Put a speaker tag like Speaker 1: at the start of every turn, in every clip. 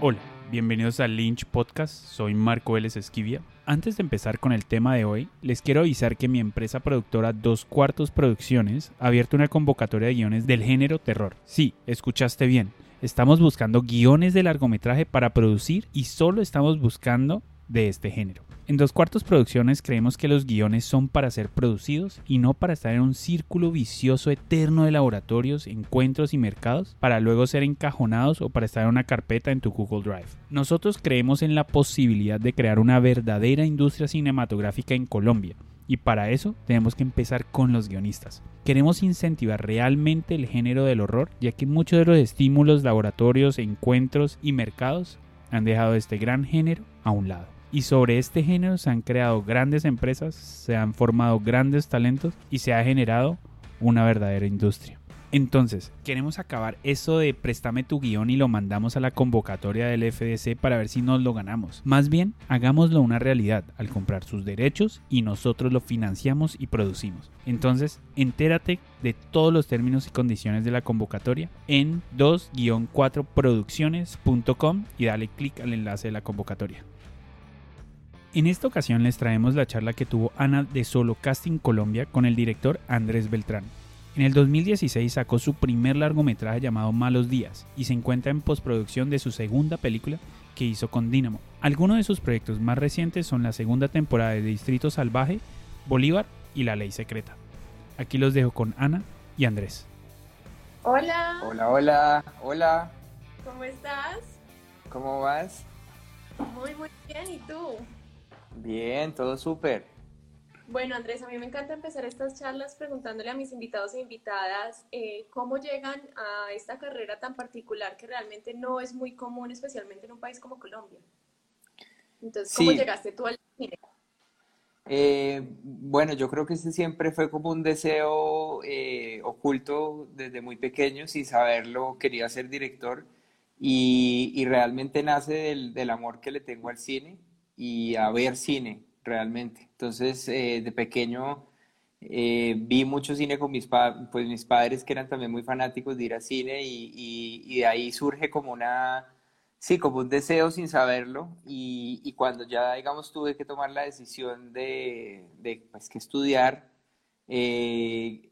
Speaker 1: Hola, bienvenidos al Lynch Podcast, soy Marco Vélez Esquivia. Antes de empezar con el tema de hoy, les quiero avisar que mi empresa productora Dos Cuartos Producciones ha abierto una convocatoria de guiones del género terror. Sí, escuchaste bien. Estamos buscando guiones de largometraje para producir y solo estamos buscando de este género. En Dos Cuartos Producciones creemos que los guiones son para ser producidos y no para estar en un círculo vicioso eterno de laboratorios, encuentros y mercados para luego ser encajonados o para estar en una carpeta en tu Google Drive. Nosotros creemos en la posibilidad de crear una verdadera industria cinematográfica en Colombia y para eso tenemos que empezar con los guionistas. Queremos incentivar realmente el género del horror, ya que muchos de los estímulos, laboratorios, encuentros y mercados han dejado este gran género a un lado. Y sobre este género se han creado grandes empresas, se han formado grandes talentos y se ha generado una verdadera industria. Entonces, queremos acabar eso de préstame tu guion y lo mandamos a la convocatoria del FDC para ver si nos lo ganamos. Más bien, hagámoslo una realidad al comprar sus derechos y nosotros lo financiamos y producimos. Entonces, entérate de todos los términos y condiciones de la convocatoria en 2-4producciones.com y dale clic al enlace de la convocatoria. En esta ocasión les traemos la charla que tuvo Ana de Solo Casting Colombia con el director Andrés Beltrán. En el 2016 sacó su primer largometraje llamado Malos Días y se encuentra en postproducción de su segunda película que hizo con Dynamo. Algunos de sus proyectos más recientes son la segunda temporada de Distrito Salvaje, Bolívar y La Ley Secreta. Aquí los dejo con Ana y Andrés.
Speaker 2: Hola.
Speaker 3: Hola, hola, hola.
Speaker 2: ¿Cómo estás?
Speaker 3: ¿Cómo vas?
Speaker 2: Muy, muy bien. ¿Y tú?
Speaker 3: Bien, todo súper.
Speaker 2: Bueno, Andrés, a mí me encanta empezar estas charlas preguntándole a mis invitados e invitadas eh, cómo llegan a esta carrera tan particular que realmente no es muy común, especialmente en un país como Colombia. Entonces, ¿cómo llegaste tú al cine?
Speaker 3: Eh, bueno, yo creo que ese siempre fue como un deseo eh, oculto desde muy pequeño, sin saberlo, quería ser director y, y realmente nace del, del amor que le tengo al cine y a ver cine realmente. Entonces, eh, de pequeño eh, vi mucho cine con mis, pues, mis padres que eran también muy fanáticos de ir al cine y, y, de ahí surge como una, sí, como un deseo sin saberlo y, y, cuando ya, digamos, tuve que tomar la decisión de, de pues, que estudiar, eh,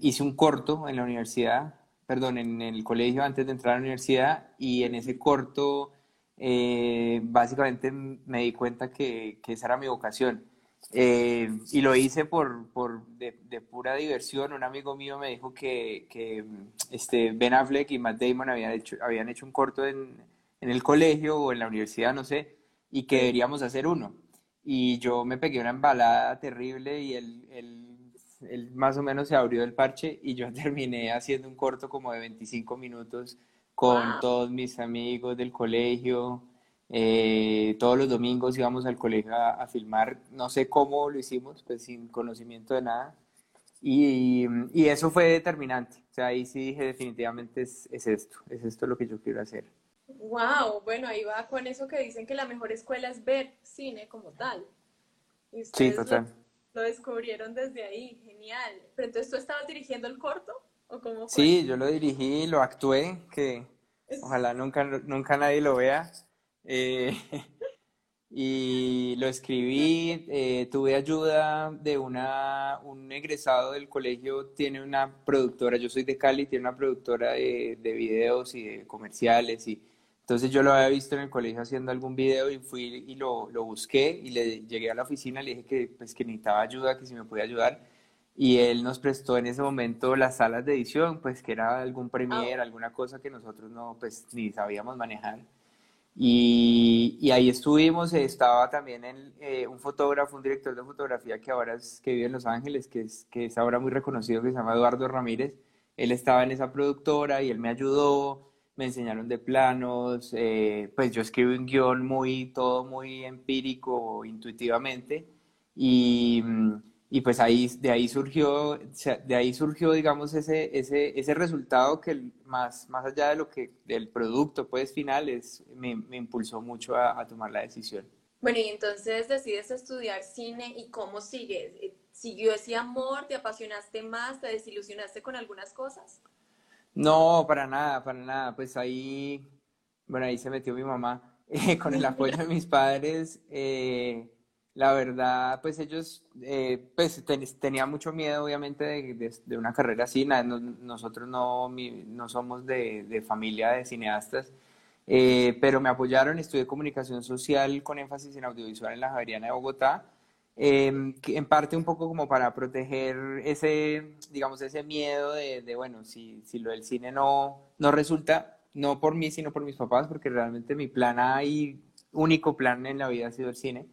Speaker 3: hice un corto en la universidad, perdón, en el colegio antes de entrar a la universidad y en ese corto eh, básicamente me di cuenta que, que, esa era mi vocación. Eh, y lo hice por, por de, pura diversión. Un amigo mío me dijo que, que, este, Ben Affleck y Matt Damon habían hecho, habían hecho un corto en, en el colegio o en la universidad, no sé, y que deberíamos hacer uno. Y yo me pegué una embalada terrible y él, él, él más o menos se abrió el parche y yo terminé haciendo un corto como de 25 minutos con todos mis amigos del colegio. Eh, todos los domingos íbamos al colegio a, filmar, no sé cómo lo hicimos, pues sin conocimiento de nada. Y, y, eso fue determinante. O sea, ahí sí dije definitivamente es, es, esto, es esto lo que yo quiero hacer.
Speaker 2: Wow, bueno, ahí va con eso que dicen que la mejor escuela es ver cine como tal.
Speaker 3: sí, total.
Speaker 2: Lo, lo, descubrieron desde ahí, genial. Pero entonces tú estabas dirigiendo el corto.
Speaker 3: Sí, yo lo dirigí, lo actué, que ojalá nunca, nunca nadie lo vea. Eh, y lo escribí, eh, tuve ayuda de una, un egresado del colegio, tiene una productora, yo soy de Cali, tiene una productora de, de videos y de comerciales y entonces yo lo había visto en el colegio haciendo algún video y fui y lo, lo busqué y le llegué a la oficina, le dije que, pues, que necesitaba ayuda, que si me podía ayudar y él nos prestó en ese momento las salas de edición, pues que era algún premier, alguna cosa que nosotros no, pues ni sabíamos manejar. Y, y ahí estuvimos, estaba también eh, un fotógrafo, un director de fotografía que ahora es, que vive en Los Ángeles, que es, que es ahora muy reconocido, que se llama Eduardo Ramírez. Él estaba en esa productora y él me ayudó, me enseñaron de planos, eh, pues yo escribí un guion muy, todo muy empírico, intuitivamente. Y, y pues ahí, de ahí surgió, de ahí surgió, digamos, ese, ese, ese resultado que más, más allá de lo que, del producto, pues, final, es, me, me impulsó mucho a, a, tomar la decisión.
Speaker 2: Bueno, y entonces decides estudiar cine y cómo sigues. ¿Siguió ese amor? ¿Te apasionaste más? ¿Te desilusionaste con algunas cosas?
Speaker 3: No, para nada, para nada. Pues ahí bueno, ahí se metió mi mamá, con el apoyo de mis padres, la verdad, pues ellos, pues tenían mucho miedo, obviamente, de, una carrera así. nosotros no, no somos de, de, familia de cineastas, pero me apoyaron. Estudié comunicación social con énfasis en audiovisual en la Javeriana de Bogotá. Em, en parte un poco como para proteger ese, digamos, ese miedo de, de, bueno, si, si lo del cine no, no resulta, no por mí, sino por mis papás, porque realmente mi plan ahí, único plan en la vida ha sido el cine.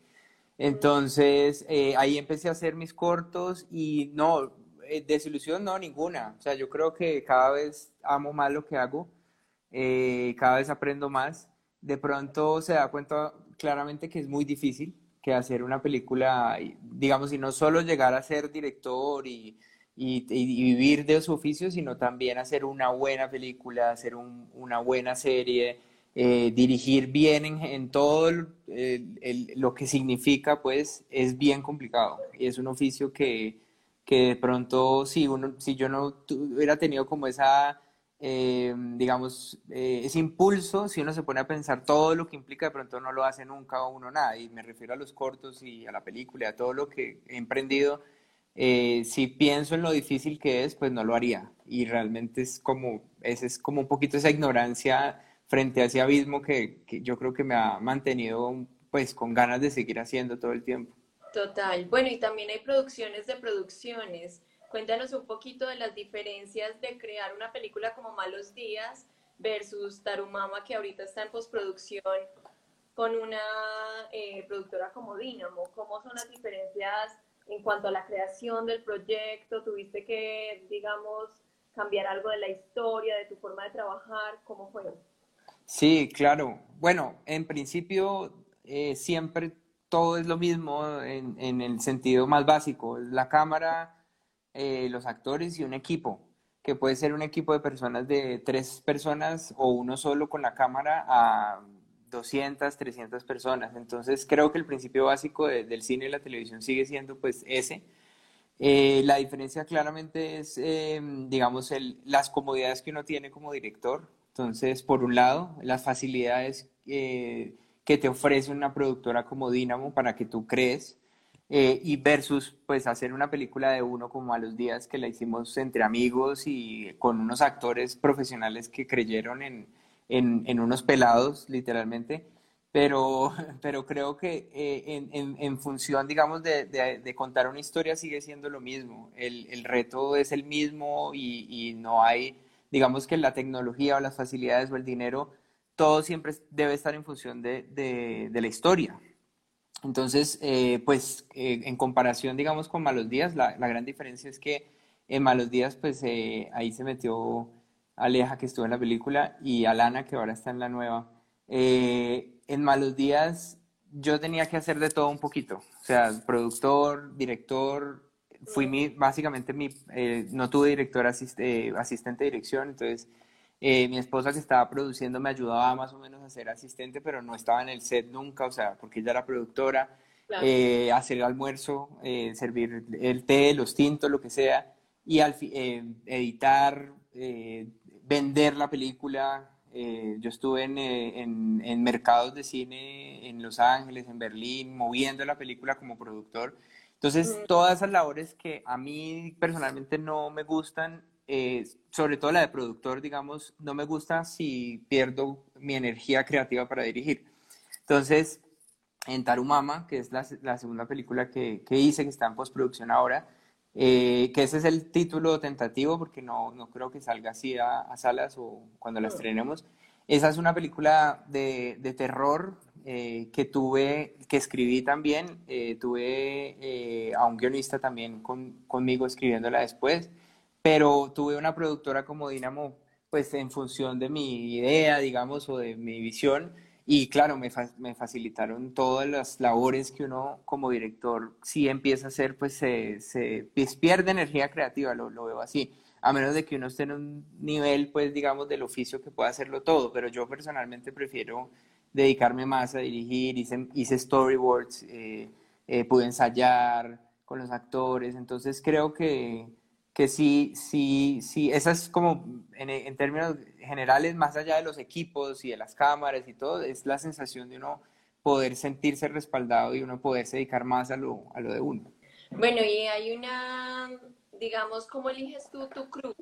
Speaker 3: Entonces, eh, ahí empecé a hacer mis cortos y no, eh, desilusión no, ninguna. O sea, yo creo que cada vez amo más lo que hago, eh, cada vez aprendo más. De pronto se da cuenta claramente que es muy difícil, que hacer una película, digamos, y no solo llegar a ser director y, y, vivir de su oficio, sino también hacer una buena película, hacer una buena serie, eh, dirigir bien en, todo lo que significa, pues es bien complicado. Y es un oficio que, que de pronto, si, uno, si yo no hubiera tenido como esa eh, digamos, eh, ese impulso, si uno se pone a pensar todo lo que implica, de pronto no lo hace nunca uno nada. Y me refiero a los cortos y a la película, a todo lo que he emprendido. Si pienso en lo difícil que es, pues no lo haría. Y realmente es como, ese es como un poquito esa ignorancia frente a ese abismo que, que yo creo que me ha mantenido pues con ganas de seguir haciendo todo el tiempo.
Speaker 2: Total. Bueno, y también hay producciones de producciones. Cuéntanos un poquito de las diferencias de crear una película como Malos Días versus Tarumama, que ahorita está en postproducción con una eh, productora como Dynamo. ¿Cómo son las diferencias en cuanto a la creación del proyecto? ¿Tuviste que, digamos, cambiar algo de la historia, de tu forma de trabajar? ¿Cómo fue?
Speaker 3: Sí, claro. Bueno, en principio eh, siempre todo es lo mismo en, el sentido más básico. La cámara eh, los actores y un equipo, que puede ser un equipo de personas de tres personas o uno solo con la cámara a 200, 300 personas. Entonces creo que el principio básico del cine y la televisión sigue siendo pues ese. Eh, la diferencia claramente es, eh, digamos, el, las comodidades que uno tiene como director. Entonces, por un lado, las facilidades que te ofrece una productora como Dynamo para que tú crees eh, y versus pues hacer una película de uno como a los días que la hicimos entre amigos y con unos actores profesionales que creyeron en, en, unos pelados literalmente pero, pero creo que eh, en, en, función, digamos, de, de, contar una historia sigue siendo lo mismo. El, el reto es el mismo y, y, no hay, digamos que la tecnología o las facilidades o el dinero, todo siempre debe estar en función de, de la historia. Entonces, eh, pues eh, en comparación, digamos, con Malos Días, la, gran diferencia es que en Malos Días, pues eh, ahí se metió Aleja, que estuvo en la película, y Alana, que ahora está en la nueva. en Malos Días yo tenía que hacer de todo un poquito, o sea, productor, director, fui mi, básicamente mi, no tuve director asistente de dirección, entonces eh, mi esposa que estaba produciendo me ayudaba más o menos a ser asistente, pero no estaba en el set nunca, o sea, porque ella era productora, eh, hacer el almuerzo, eh, servir el té, los tintos, lo que sea, y al editar, vender la película. yo estuve en, en, en, mercados de cine en Los Ángeles, en Berlín, moviendo la película como productor. Entonces, mm. todas esas labores que a mí personalmente no me gustan, eh, sobre todo la de productor, digamos, no me gusta si pierdo mi energía creativa para dirigir. Entonces, en Tarumama, que es la, segunda película que, hice, que está en postproducción ahora, eh, que ese es el título tentativo, porque no, no creo que salga así a, salas o cuando la estrenemos. Esa es una película de, de terror eh, que tuve, que escribí también, tuve a un guionista también con, conmigo escribiéndola después pero tuve una productora como Dinamo, pues en función de mi idea, digamos, o de mi visión, y claro, me, me facilitaron todas las labores que uno como director, si empieza a hacer, pues se, se pierde energía creativa, lo, lo, veo así, a menos de que uno esté en un nivel, pues digamos, del oficio que pueda hacerlo todo, pero yo personalmente prefiero dedicarme más a dirigir, hice, hice storyboards, eh, eh, pude ensayar con los actores, entonces creo que que sí, sí, sí, esa es como en, en, términos generales, más allá de los equipos y de las cámaras y todo, es la sensación de uno poder sentirse respaldado y uno poderse dedicar más a lo, a lo de uno.
Speaker 2: Bueno, y hay una, digamos, ¿cómo eliges tú tu crew?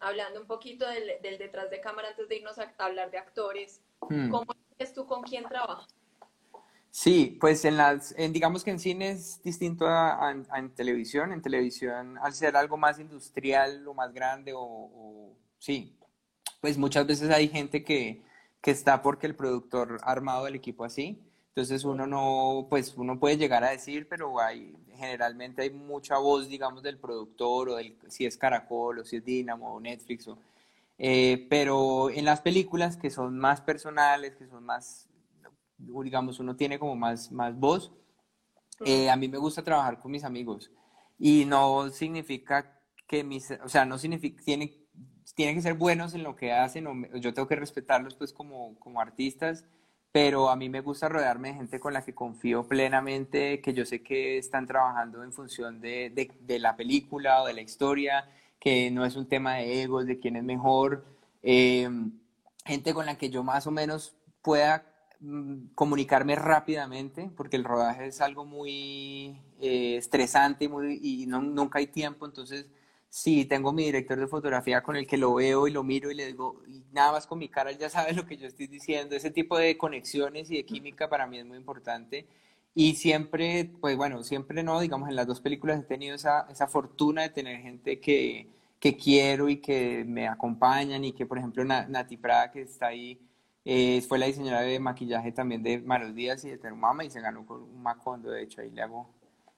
Speaker 2: Hablando un poquito del, del detrás de cámara antes de irnos a hablar de actores, hmm. ¿cómo eliges tú con quién trabajas?
Speaker 3: Sí, pues en las, en, digamos que en cine es distinto a, en televisión. En televisión, al ser algo más industrial o más grande, o, sí, pues muchas veces hay gente que, que, está porque el productor ha armado el equipo así. Entonces uno no, pues uno puede llegar a decir, pero hay, generalmente hay mucha voz, digamos, del productor o del, si es Caracol o si es Dynamo o Netflix. O, eh, pero en las películas que son más personales, que son más digamos, uno tiene como más, más voz. Eh, a mí me gusta trabajar con mis amigos y no significa que mis, o sea, no significa, tiene, tiene que ser buenos en lo que hacen, o yo tengo que respetarlos pues como, como artistas, pero a mí me gusta rodearme de gente con la que confío plenamente, que yo sé que están trabajando en función de, de, de la película o de la historia, que no es un tema de egos, de quién es mejor, eh, gente con la que yo más o menos pueda Mm, comunicarme rápidamente, porque el rodaje es algo muy eh, estresante y nunca hay tiempo, entonces si tengo mi director de fotografía con el que lo veo y lo miro y le digo, y nada más con mi cara él ya sabe lo que yo estoy diciendo, ese tipo de conexiones y de química para mí es muy importante. Y siempre, pues bueno, siempre no, digamos, en las dos películas he tenido esa, esa fortuna de tener gente que, que quiero y que me acompañan y que, por ejemplo, Nati Prada, que está ahí, eh, fue la diseñadora de maquillaje también de Maros Díaz y de Terumama y se ganó con un Macondo, de hecho ahí le hago,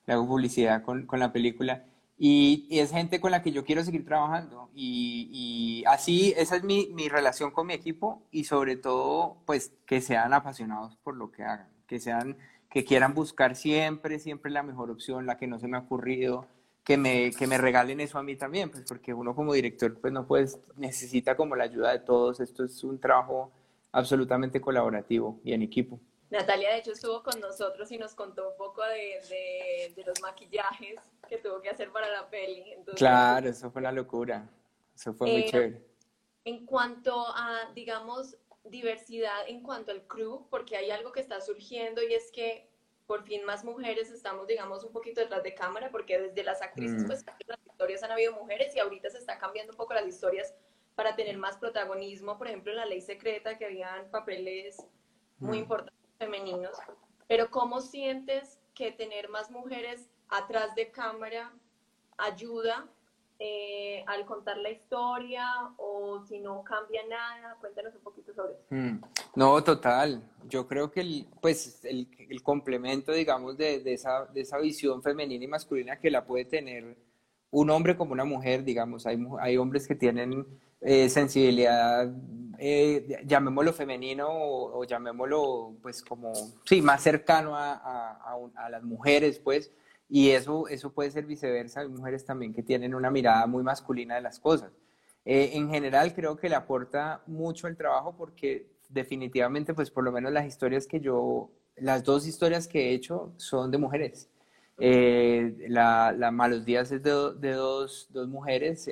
Speaker 3: le hago publicidad con, con la película. Y, es gente con la que yo quiero seguir trabajando. Y, y así, esa es mi, mi, relación con mi equipo y sobre todo, pues que sean apasionados por lo que hagan, que sean, que quieran buscar siempre, siempre la mejor opción, la que no se me ha ocurrido, que me, que me regalen eso a mí también, pues porque uno como director, pues no puedes, necesita como la ayuda de todos, esto es un trabajo absolutamente colaborativo y en equipo.
Speaker 2: Natalia, de hecho, estuvo con nosotros y nos contó un poco de, de, los maquillajes que tuvo que hacer para la peli.
Speaker 3: claro, eso fue la locura. Eso fue muy eh, chévere.
Speaker 2: En cuanto a, digamos, diversidad en cuanto al crew, porque hay algo que está surgiendo y es que por fin más mujeres estamos, digamos, un poquito detrás de cámara, porque desde las actrices, mm. pues las historias han habido mujeres y ahorita se está cambiando un poco las historias para tener más protagonismo. Por ejemplo, en la ley secreta, que habían papeles muy mm. importantes femeninos. Pero ¿cómo sientes que tener más mujeres atrás de cámara ayuda eh, al contar la historia o si no cambia nada? Cuéntanos un poquito sobre eso. Mm.
Speaker 3: No, total. Yo creo que el, pues, el, el complemento, digamos, de, de, esa, de esa visión femenina y masculina que la puede tener un hombre como una mujer, digamos, hay, hay hombres que tienen eh, sensibilidad, eh, llamémoslo femenino o, llamémoslo pues como, sí, más cercano a, a, a, las mujeres, pues, y eso, eso puede ser viceversa, hay mujeres también que tienen una mirada muy masculina de las cosas. Eh, en general creo que le aporta mucho el trabajo porque definitivamente, pues por lo menos las historias que yo, las dos historias que he hecho son de mujeres. la, la, Malos Días es de, dos, dos, mujeres,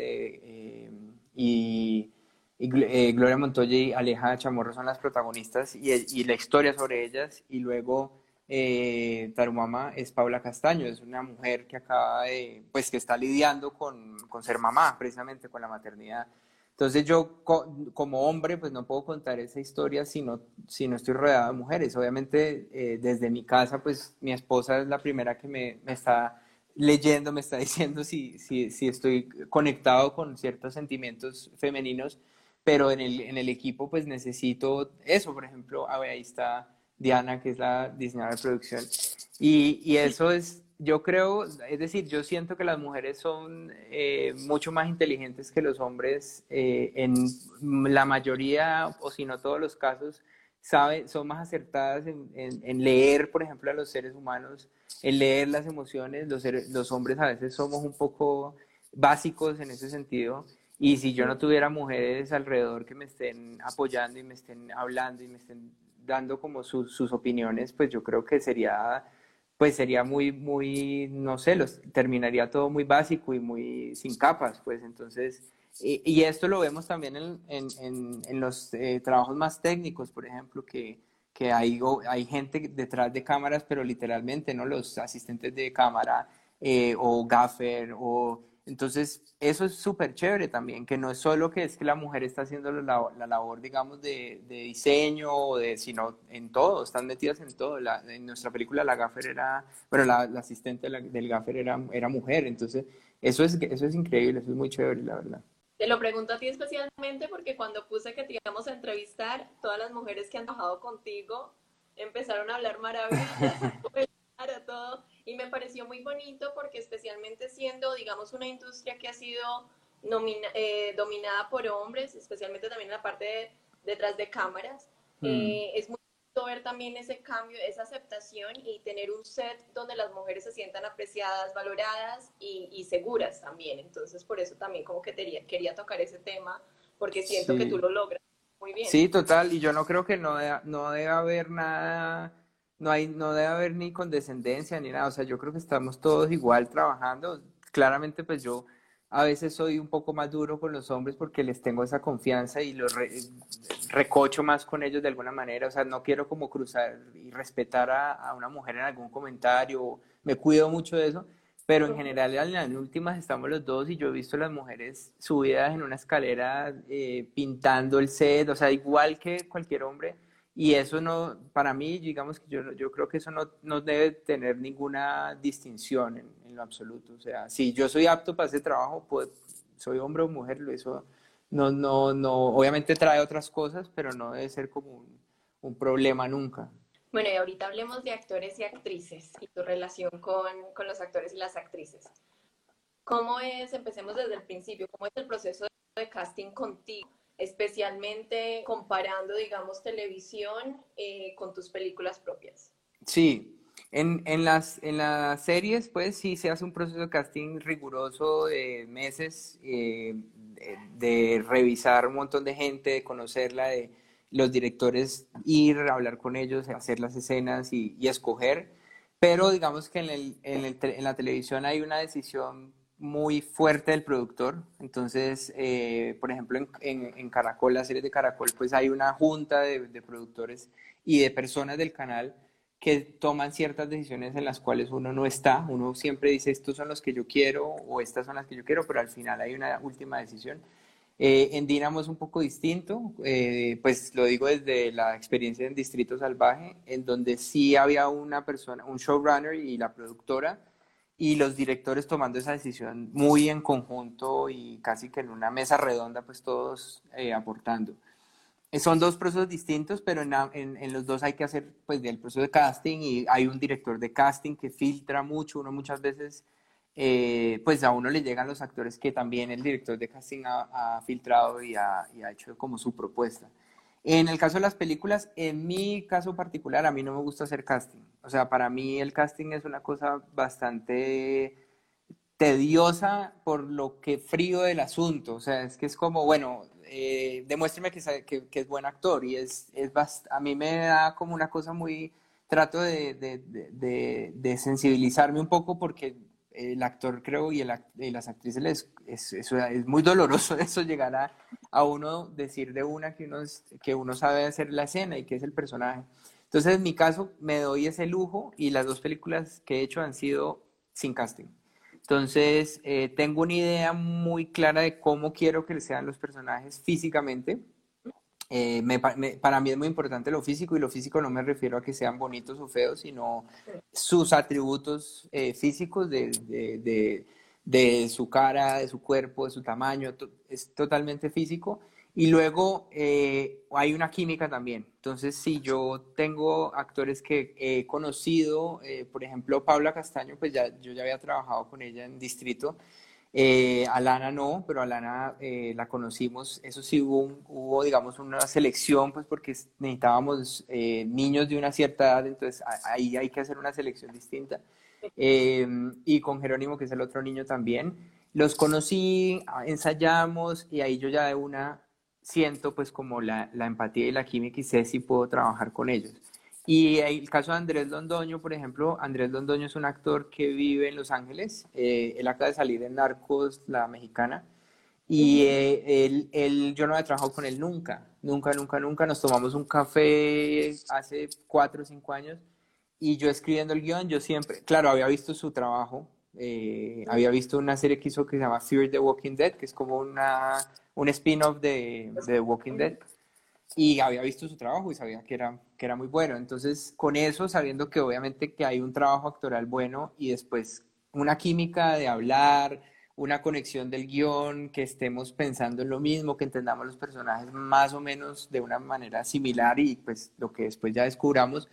Speaker 3: y, eh, Gloria Montoya y Aleja Chamorro son las protagonistas y, la historia sobre ellas y luego eh, Tarumama es Paula Castaño, es una mujer que acaba de, pues que está lidiando con, con ser mamá, precisamente con la maternidad. Entonces yo como hombre pues no puedo contar esa historia si no, si no estoy rodeado de mujeres. Obviamente eh, desde mi casa pues mi esposa es la primera que me, me está leyendo me está diciendo si, si, si estoy conectado con ciertos sentimientos femeninos, pero en el, en el equipo pues necesito eso, por ejemplo, ahí está Diana, que es la diseñadora de producción, y, y eso es, yo creo, es decir, yo siento que las mujeres son eh, mucho más inteligentes que los hombres eh, en la mayoría, o si no todos los casos, sabe, son más acertadas en, en, leer, por ejemplo, a los seres humanos, en leer las emociones. Los, los hombres a veces somos un poco básicos en ese sentido. Y si yo no tuviera mujeres alrededor que me estén apoyando y me estén hablando y me estén dando como sus opiniones, pues yo creo que sería pues sería muy, muy, no sé, los, terminaría todo muy básico y muy sin capas, pues entonces, y, esto lo vemos también en, en, en, los eh, trabajos más técnicos, por ejemplo, que, que hay, hay gente detrás de cámaras, pero literalmente, ¿no? Los asistentes de cámara eh, o gaffer o entonces, eso es súper chévere también, que no es solo que es que la mujer está haciendo la, la labor, digamos, de, de, diseño, o de, sino en todo, están metidas en todo. La, en nuestra película la gaffer era, bueno, la, asistente del gaffer era, era mujer, entonces eso es, eso es increíble, eso es muy chévere, la verdad.
Speaker 2: Te lo pregunto a ti especialmente porque cuando puse que te íbamos a entrevistar, todas las mujeres que han trabajado contigo empezaron a hablar maravillas, a todo y me pareció muy bonito porque especialmente siendo, digamos, una industria que ha sido eh, dominada por hombres, especialmente también en la parte detrás de cámaras, mm. eh, es muy bonito ver también ese cambio, esa aceptación y tener un set donde las mujeres se sientan apreciadas, valoradas y, seguras también. Entonces, por eso también como que quería tocar ese tema, porque siento que tú lo logras muy bien.
Speaker 3: Sí, total, y yo no creo que no, no debe haber nada no hay, no debe haber ni condescendencia ni nada, o sea, yo creo que estamos todos igual trabajando. Claramente, pues yo a veces soy un poco más duro con los hombres porque les tengo esa confianza y los recocho más con ellos de alguna manera, o sea, no quiero como cruzar y respetar a, una mujer en algún comentario, me cuido mucho de eso, pero en general en las últimas estamos los dos y yo he visto las mujeres subidas en una escalera eh, pintando el set, o sea, igual que cualquier hombre y eso no, para mí, digamos que yo, yo creo que eso no, no debe tener ninguna distinción en, en, lo absoluto. O sea, si yo soy apto para ese trabajo, pues soy hombre o mujer, eso no, no, no, obviamente trae otras cosas, pero no debe ser como un, un problema nunca.
Speaker 2: Bueno, y ahorita hablemos de actores y actrices y tu relación con, con los actores y las actrices. ¿Cómo es, empecemos desde el principio, cómo es el proceso de casting contigo? Especialmente comparando, digamos, televisión eh, con tus películas propias.
Speaker 3: Sí, en, en, las, en las series, pues sí se hace un proceso de casting riguroso de meses, eh, de, revisar un montón de gente, de conocerla, de los directores ir a hablar con ellos, hacer las escenas y, y escoger. Pero digamos que en, el, en, el, en la televisión hay una decisión muy fuerte del productor. Entonces, eh, por ejemplo, en, en, Caracol, las series de Caracol, pues hay una junta de, productores y de personas del canal que toman ciertas decisiones en las cuales uno no está. Uno siempre dice, estos son los que yo quiero o estas son las que yo quiero, pero al final hay una última decisión. Eh, en Dinamo es un poco distinto, eh, pues lo digo desde la experiencia en Distrito Salvaje, en donde sí había una persona, un showrunner y la productora, y los directores tomando esa decisión muy en conjunto y casi que en una mesa redonda, pues todos eh, aportando. Eh, son dos procesos distintos, pero en, en, los dos hay que hacer pues el proceso de casting y hay un director de casting que filtra mucho, uno muchas veces eh, pues a uno le llegan los actores que también el director de casting ha, filtrado y ha, y ha hecho como su propuesta. En el caso de las películas, en mi caso particular, a mí no me gusta hacer casting. O sea, para mí el casting es una cosa bastante tediosa por lo que frío del asunto. O sea, es que es como, bueno, eh, demuéstreme que, es buen actor. Y es, es a mí me da como una cosa muy, trato de, de, de, sensibilizarme un poco porque el actor creo y, las actrices les, es, es, muy doloroso eso llegar a, a, uno decir de una que uno, que uno sabe hacer la escena y que es el personaje. Entonces en mi caso me doy ese lujo y las dos películas que he hecho han sido sin casting. Entonces eh, tengo una idea muy clara de cómo quiero que sean los personajes físicamente eh, para mí es muy importante lo físico y lo físico no me refiero a que sean bonitos o feos, sino sus atributos eh, físicos de, de, de, su cara, de su cuerpo, de su tamaño, es totalmente físico. Y luego eh, hay una química también. Entonces, si yo tengo actores que he conocido, por ejemplo, Paula Castaño, pues ya, yo ya había trabajado con ella en Distrito. Eh, Alana no, pero Alana eh, la conocimos. Eso sí hubo, hubo, digamos, una selección, pues porque necesitábamos eh, niños de una cierta edad, entonces ahí hay que hacer una selección distinta. Em, y con Jerónimo, que es el otro niño también. Los conocí, ensayamos y ahí yo ya de una siento pues como la, la empatía y la química y sé si puedo trabajar con ellos. Y el caso de Andrés Londoño, por ejemplo, Andrés Londoño es un actor que vive en Los Ángeles. Eh, él acaba de salir en Narcos, la mexicana. Y eh, él, él, yo no había trabajado con él nunca, nunca, nunca, nunca. Nos tomamos un café hace cuatro o cinco años y yo escribiendo el guion, yo siempre, claro, había visto su trabajo, eh, había visto una serie que hizo que se llama Fear the Walking Dead, que es como una, un spin-off de, de The Walking Dead y había visto su trabajo y sabía que era, que era muy bueno. Entonces, con eso, sabiendo que obviamente que hay un trabajo actoral bueno y después una química de hablar, una conexión del guion, que estemos pensando en lo mismo, que entendamos los personajes más o menos de una manera similar y pues lo que después ya descubramos,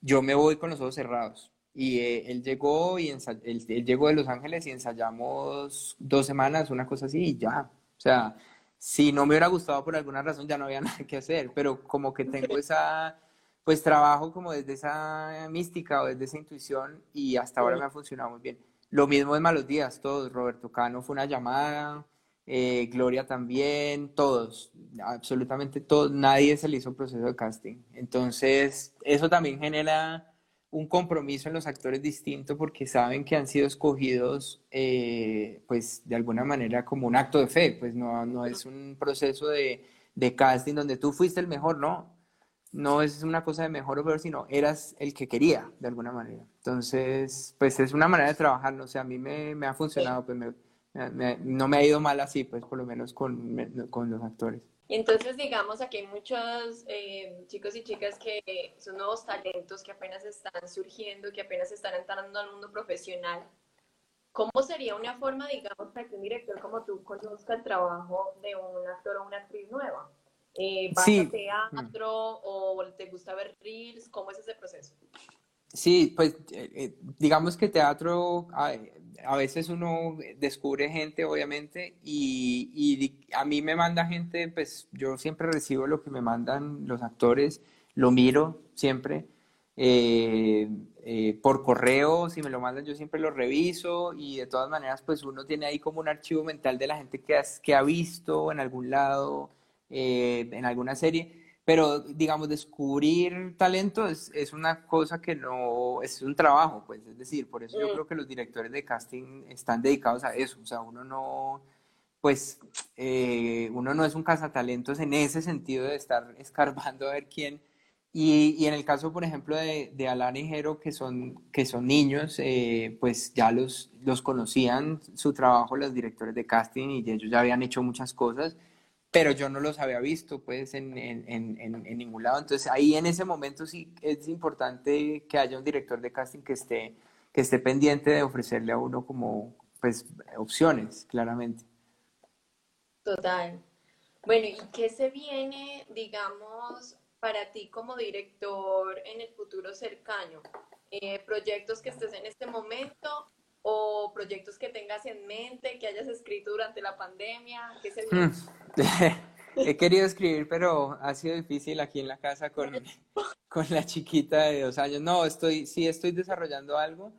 Speaker 3: yo me voy con los ojos cerrados. Y eh, él llegó y él, él llegó de Los Ángeles y ensayamos dos semanas, una cosa así y ya. O sea, si no me hubiera gustado por alguna razón ya no había nada que hacer, pero como que tengo esa, pues trabajo como desde esa mística o desde esa intuición y hasta ahora me ha funcionado muy bien. Lo mismo de Malos Días, todos, Roberto Cano fue una llamada, eh, Gloria también, todos, absolutamente todos, nadie se le hizo proceso de casting. Entonces, eso también genera un compromiso en los actores distinto porque saben que han sido escogidos, eh, pues de alguna manera como un acto de fe, pues no, no es un proceso de, de, casting donde tú fuiste el mejor, no, no es una cosa de mejor o peor, sino eras el que quería de alguna manera. Entonces, pues es una manera de trabajar, no sé, a mí me, me ha funcionado, pues no me ha ido mal así, pues por lo menos con, con los actores.
Speaker 2: Y entonces, digamos, aquí hay muchos eh, chicos y chicas que son nuevos talentos que apenas están surgiendo, que apenas están entrando al mundo profesional. ¿Cómo sería una forma, digamos, para que un director como tú conozca el trabajo de un actor o una actriz nueva? Eh, ¿Vas a teatro o te gusta ver reels? ¿Cómo es ese proceso?
Speaker 3: Sí, pues eh, eh, digamos que teatro, a veces uno descubre gente, obviamente, y, a mí me manda gente, pues yo siempre recibo lo que me mandan los actores, lo miro siempre. Eh, eh, por correo, si me lo mandan, yo siempre lo reviso y de todas maneras, pues uno tiene ahí como un archivo mental de la gente que, que ha visto en algún lado, eh, en alguna serie pero digamos, descubrir talento es, es, una cosa que no, es un trabajo, pues, es decir, por eso yo mm. creo que los directores de casting están dedicados a eso, o sea, uno no, pues, eh, uno no es un cazatalentos en ese sentido de estar escarbando a ver quién, y, y en el caso, por ejemplo, de, de Alan y Jero, que son, que son niños, eh, pues ya los, los conocían su trabajo los directores de casting y ellos ya habían hecho muchas cosas, pero yo no los había visto pues en, en, en, en, ningún lado. Entonces ahí en ese momento sí es importante que haya un director de casting que esté, que esté pendiente de ofrecerle a uno como pues opciones, claramente.
Speaker 2: Total. Bueno, ¿y qué se viene, digamos, para ti como director en el futuro cercano? Eh, ¿Proyectos que estés en este momento o proyectos que tengas en mente, que hayas escrito durante la pandemia? ¿Qué se hmm.
Speaker 3: He querido escribir, pero ha sido difícil aquí en la casa con, con la chiquita de dos años. No, estoy, sí estoy desarrollando algo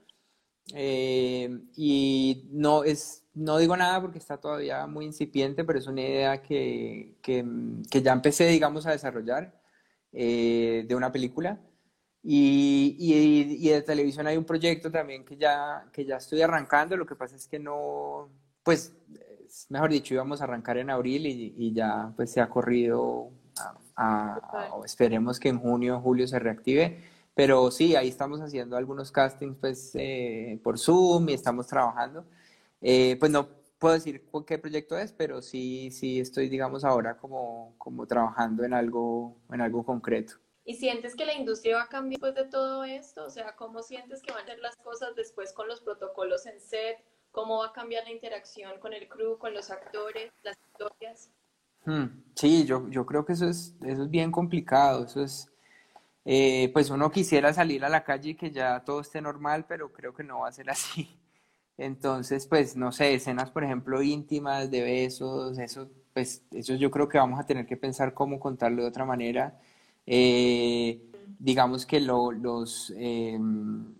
Speaker 3: eh, y no, es, no digo nada porque está todavía muy incipiente, pero es una idea que, que, que ya empecé, digamos, a desarrollar eh, de una película. Y, y, de televisión hay un proyecto también que ya, que ya estoy arrancando, lo que pasa es que no, pues, mejor dicho, íbamos a arrancar en abril y, y ya pues se ha corrido a, esperemos que en junio o julio se reactive. Pero sí, ahí estamos haciendo algunos castings pues eh, por Zoom y estamos trabajando. Eh, pues no puedo decir qué proyecto es, pero sí, sí estoy, digamos, ahora como, como trabajando en algo, en algo concreto.
Speaker 2: ¿Y sientes que la industria va a cambiar después de todo esto? O sea, ¿cómo sientes que van a ser las cosas después con los protocolos en set? ¿Cómo va a cambiar la interacción con el crew, con los actores, las historias?
Speaker 3: Hmm, sí, yo, yo creo que eso es, eso es bien complicado. Eso es, eh, pues uno quisiera salir a la calle y que ya todo esté normal, pero creo que no va a ser así. Entonces, pues, no sé, escenas, por ejemplo, íntimas, de besos, eso, pues, eso yo creo que vamos a tener que pensar cómo contarlo de otra manera. Eh, digamos que los, em,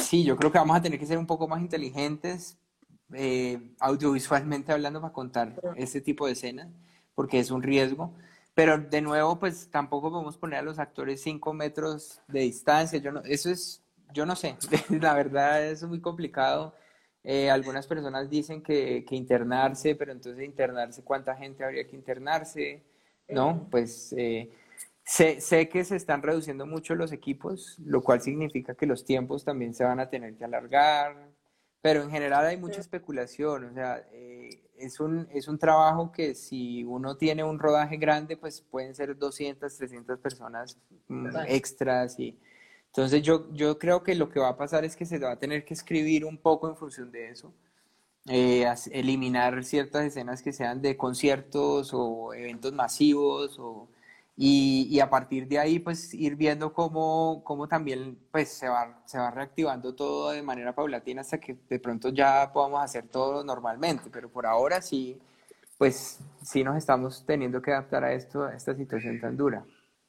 Speaker 3: sí, yo creo que vamos a tener que ser un poco más inteligentes eh, audiovisualmente hablando para contar ese tipo de escenas, porque es un riesgo. pero de nuevo, pues tampoco podemos poner a los actores cinco metros de distancia. Yo no, eso es, yo no sé, la verdad es muy complicado. Eh, algunas personas dicen que, que, internarse, pero entonces internarse, ¿cuánta gente habría que internarse? ¿No? Pues eh, sé, sé, que se están reduciendo mucho los equipos, lo cual significa que los tiempos también se van a tener que alargar, pero en general hay mucha especulación, o sea, eh, es, un, es un trabajo que si uno tiene un rodaje grande, pues pueden ser 200, 300 personas mm, extras y... Entonces yo, yo creo que lo que va a pasar es que se va a tener que escribir un poco en función de eso, eh, eliminar ciertas escenas que sean de conciertos o eventos masivos o y, a partir de ahí, pues ir viendo cómo, cómo también pues, se, va, se va reactivando todo de manera paulatina hasta que de pronto ya podamos hacer todo normalmente. Pero por ahora sí, pues sí nos estamos teniendo que adaptar a esto, a esta situación tan dura.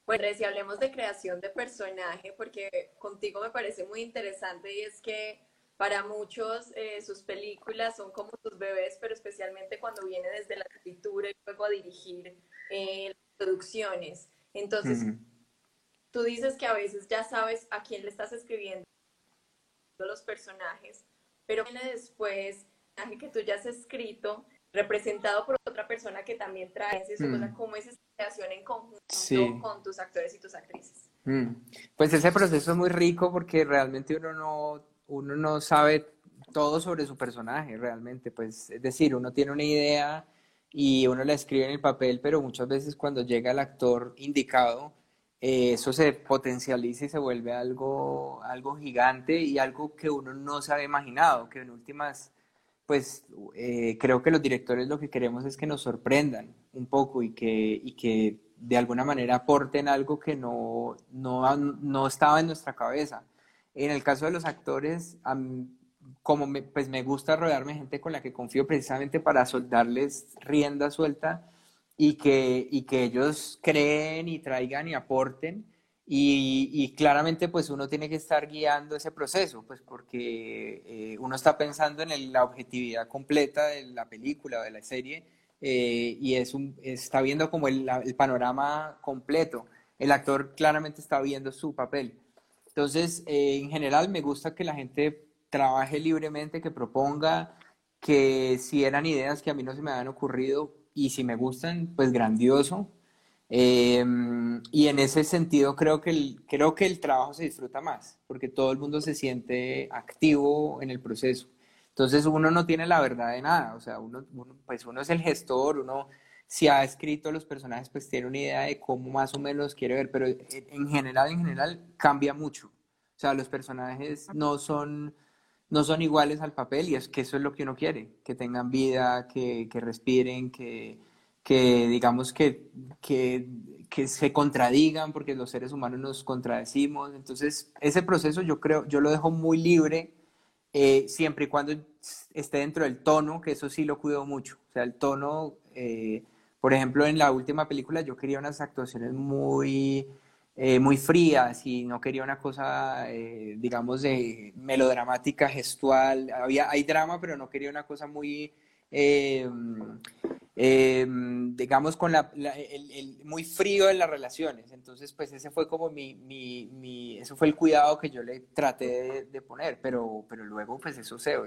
Speaker 2: Bueno, si hablemos de creación de personaje, porque contigo me parece muy interesante y es que para muchos eh, sus películas son como sus bebés, pero especialmente cuando viene desde la escritura y luego a dirigir eh, producciones. Entonces, tú dices que a veces ya sabes a quién le estás escribiendo los personajes, pero viene después que tú ya has escrito, representado por otra persona que también trae eso, mm. cómo es esa creación en conjunto con tus actores y tus actrices.
Speaker 3: Mm. Pues ese proceso es muy rico porque realmente uno no, uno no sabe todo sobre su personaje, realmente, pues es decir, uno tiene una idea y uno la escribe en el papel, pero muchas veces cuando llega el actor indicado, eh, eso se potencializa y se vuelve algo, algo gigante y algo que uno no se había imaginado, que en últimas, pues eh, creo que los directores lo que queremos es que nos sorprendan un poco y que, y que de alguna manera aporten algo que no, no, no estaba en nuestra cabeza. En el caso de los actores, como me, pues me gusta rodearme de gente con la que confío precisamente para soldarles rienda suelta y que, y que ellos creen y traigan y aporten. Y, y, claramente pues uno tiene que estar guiando ese proceso, pues porque eh, uno está pensando en la objetividad completa de la película o de la serie eh, y es un, está viendo como el, el, panorama completo. El actor claramente está viendo su papel. Entonces, eh, en general me gusta que la gente trabaje libremente, que proponga, que si eran ideas que a mí no se me habían ocurrido y si me gustan, pues grandioso. Em, y en ese sentido creo que, el, creo que el trabajo se disfruta más, porque todo el mundo se siente activo en el proceso. Entonces uno no tiene la verdad de nada, o sea, uno, pues uno es el gestor, uno si ha escrito los personajes, pues tiene una idea de cómo más o menos quiere ver, pero en general, en general cambia mucho. O sea, los personajes no son no son iguales al papel y es que eso es lo que uno quiere, que tengan vida, que, que respiren, que, que digamos que, que, que, se contradigan porque los seres humanos nos contradecimos. Entonces, ese proceso yo creo, yo lo dejo muy libre eh, siempre y cuando esté dentro del tono, que eso sí lo cuido mucho. O sea, el tono, eh, por ejemplo, en la última película yo quería unas actuaciones muy eh, muy frías y no quería una cosa, eh, digamos, de melodramática, gestual. Había, hay drama, pero no quería una cosa muy, eh, digamos, con la, el, muy frío en las relaciones. Entonces, pues ese fue como mi, mi, mi eso fue el cuidado que yo le traté de, poner, pero, pero luego, pues eso se,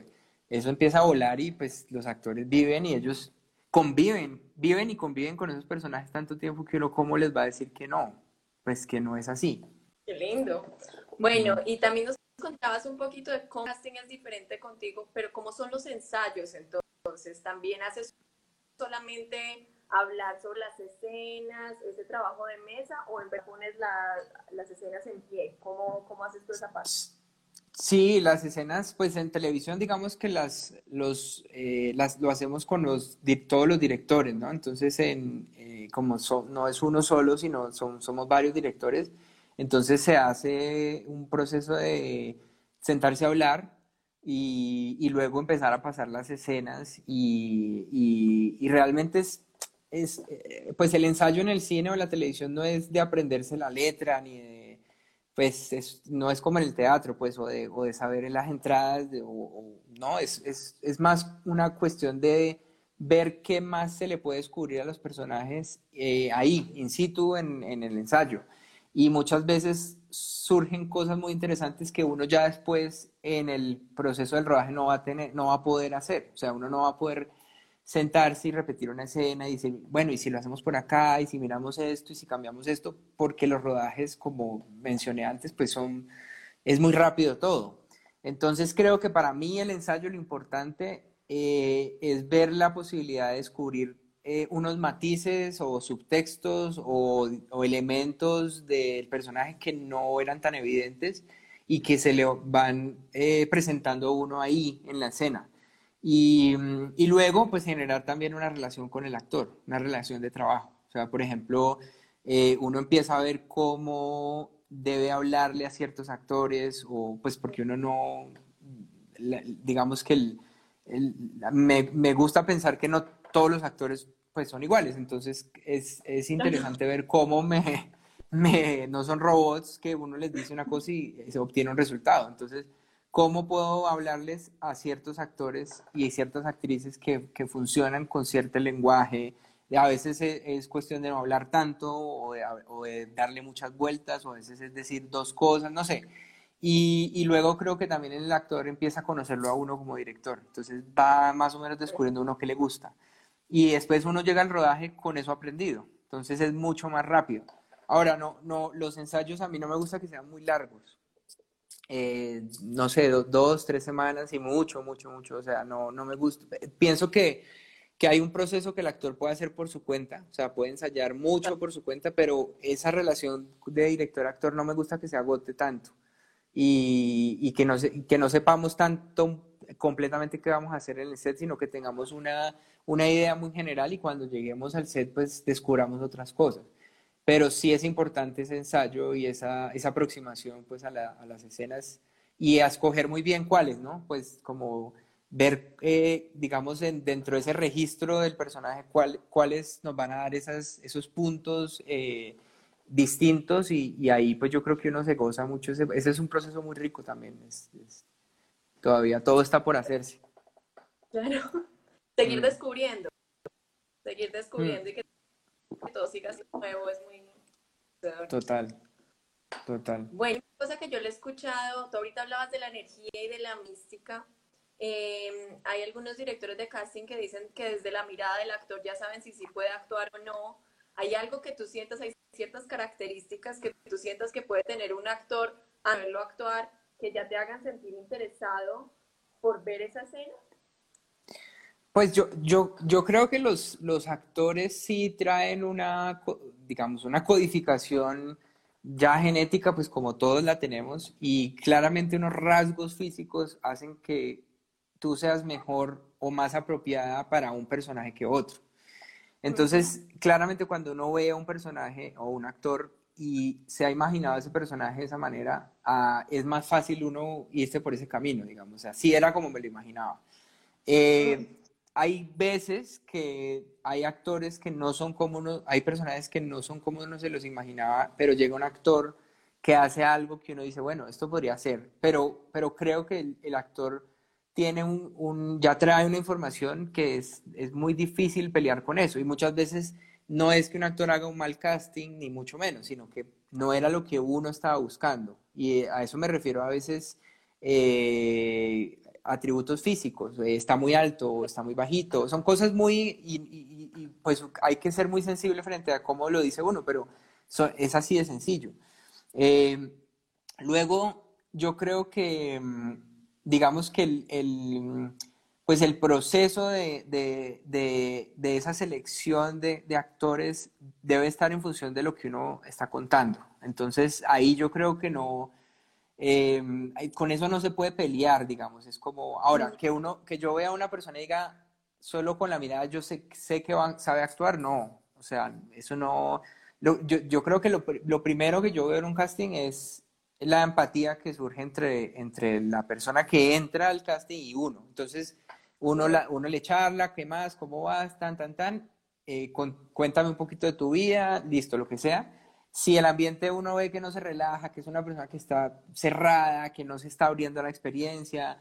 Speaker 3: eso empieza a volar y pues los actores viven y ellos conviven, viven y conviven con esos personajes tanto tiempo que uno, ¿cómo les va a decir que no? pues que no es así.
Speaker 2: Qué lindo. Bueno, y también nos contabas un poquito de cómo el casting es diferente contigo, pero cómo son los ensayos entonces. ¿También haces solamente hablar sobre las escenas, ese trabajo de mesa, o en vez pones las escenas en pie? ¿Cómo, cómo haces tú esa parte?
Speaker 3: Sí, las escenas, pues en televisión digamos que las, los, eh, las lo hacemos con los, todos los directores, ¿no? Entonces, en, eh, como no es uno solo, sino son, somos varios directores, entonces se hace un proceso de sentarse a hablar y, y luego empezar a pasar las escenas y, y, realmente es, es, eh, pues el ensayo en el cine o la televisión no es de aprenderse la letra ni de pues no es como en el teatro, pues, o de, o de saber en las entradas, o, no, es, es, es, más una cuestión de, ver qué más se le puede descubrir a los personajes eh, ahí, in situ, en, en, el ensayo. Y muchas veces surgen cosas muy interesantes que uno ya después en el proceso del rodaje no va a, tener, no va a poder hacer. O sea, uno no va a poder sentarse y repetir una escena y decir, bueno, y si lo hacemos por acá, y si miramos esto, y si cambiamos esto, porque los rodajes, como mencioné antes, pues son, es muy rápido todo. Entonces creo que para mí el ensayo lo importante eh, es ver la posibilidad de descubrir eh, unos matices o subtextos o, elementos del personaje que no eran tan evidentes y que se le van eh, presentando uno ahí en la escena. Y, y, luego, pues generar también una relación con el actor, una relación de trabajo. O sea, por ejemplo, uno empieza a ver cómo debe hablarle a ciertos actores o pues porque uno no, digamos que el, me, me, gusta pensar que no todos los actores pues son iguales, entonces es, es interesante ver cómo me, me, no son robots que uno les dice una cosa y se obtiene un resultado, entonces cómo puedo hablarles a ciertos actores y ciertas actrices que, que funcionan con cierto lenguaje, a veces es, cuestión de no hablar tanto o de, o de, darle muchas vueltas o a veces es decir dos cosas, no sé. Y, luego creo que también el actor empieza a conocerlo a uno como director. Entonces va más o menos descubriendo uno que le gusta. Y después uno llega al rodaje con eso aprendido. Entonces es mucho más rápido. Ahora, no, no, los ensayos a mí no me gusta que sean muy largos. Eh, no sé, dos, tres semanas y mucho, mucho, mucho. O sea, no, no me gusta. Pienso que, que hay un proceso que el actor puede hacer por su cuenta. O sea, puede ensayar mucho por su cuenta, pero esa relación de director-actor no me gusta que se agote tanto y, que, no, que no sepamos tanto completamente qué vamos a hacer en el set, sino que tengamos una, una idea muy general y cuando lleguemos al set pues descubramos otras cosas. Pero sí es importante ese ensayo y esa, esa aproximación pues a, las escenas y a escoger muy bien cuáles, ¿no? Pues como ver, eh, digamos, dentro de ese registro del personaje cuál, cuáles nos van a dar esas, esos puntos eh, distintos y, ahí pues yo creo que uno se goza mucho. Ese, ese es un proceso muy rico también. Es, todavía todo está por hacerse.
Speaker 2: Claro. Seguir mm. descubriendo. Seguir descubriendo y que, todo siga siendo nuevo es muy...
Speaker 3: Total. Total.
Speaker 2: Bueno, cosa que yo le he escuchado, tú ahorita hablabas de la energía y de la mística. Em, hay algunos directores de casting que dicen que desde la mirada del actor ya saben si sí puede actuar o no. ¿Hay algo que tú sientas, hay ciertas características que tú sientas que puede tener un actor a verlo actuar que ya te hagan sentir interesado por ver esa escena?
Speaker 3: Pues yo, yo, yo creo que los, los actores sí traen una, digamos, una codificación ya genética, pues como todos la tenemos, y claramente unos rasgos físicos hacen que tú seas mejor o más apropiada para un personaje que otro. Entonces, claramente cuando uno ve a un personaje o un actor y se ha imaginado ese personaje de esa manera, ah, es más fácil uno irse por ese camino, digamos. O sea, sí era como me lo imaginaba. Eh, hay veces que hay actores que no son como uno, hay personajes que no son como uno se los imaginaba, pero llega un actor que hace algo que uno dice, bueno, esto podría ser, pero, pero creo que el actor tiene un, ya trae una información que es, es muy difícil pelear con eso. Y muchas veces no es que un actor haga un mal casting, ni mucho menos, sino que no era lo que uno estaba buscando. Y a eso me refiero a veces eh, atributos físicos, eh, está muy alto, está muy bajito, son cosas muy, y, pues hay que ser muy sensible frente a cómo lo dice uno, pero es así de sencillo. Eh, luego, yo creo que mm, digamos que el, pues el proceso de, esa selección de, actores debe estar en función de lo que uno está contando. Entonces ahí yo creo que no, em, con eso no se puede pelear, digamos. Es como, ahora, que, uno, que yo vea a una persona y diga, solo con la mirada yo sé, sé que sabe actuar, no. O sea, eso no... yo, yo, creo que lo, lo primero que yo veo en un casting es la empatía que surge entre, entre la persona que entra al casting y uno. Entonces, uno, la, uno le charla, ¿qué más? ¿Cómo vas? Tan, tan, tan. Eh, cuéntame un poquito de tu vida, listo, lo que sea. Si el ambiente uno ve que no se relaja, que es una persona que está cerrada, que no se está abriendo a la experiencia,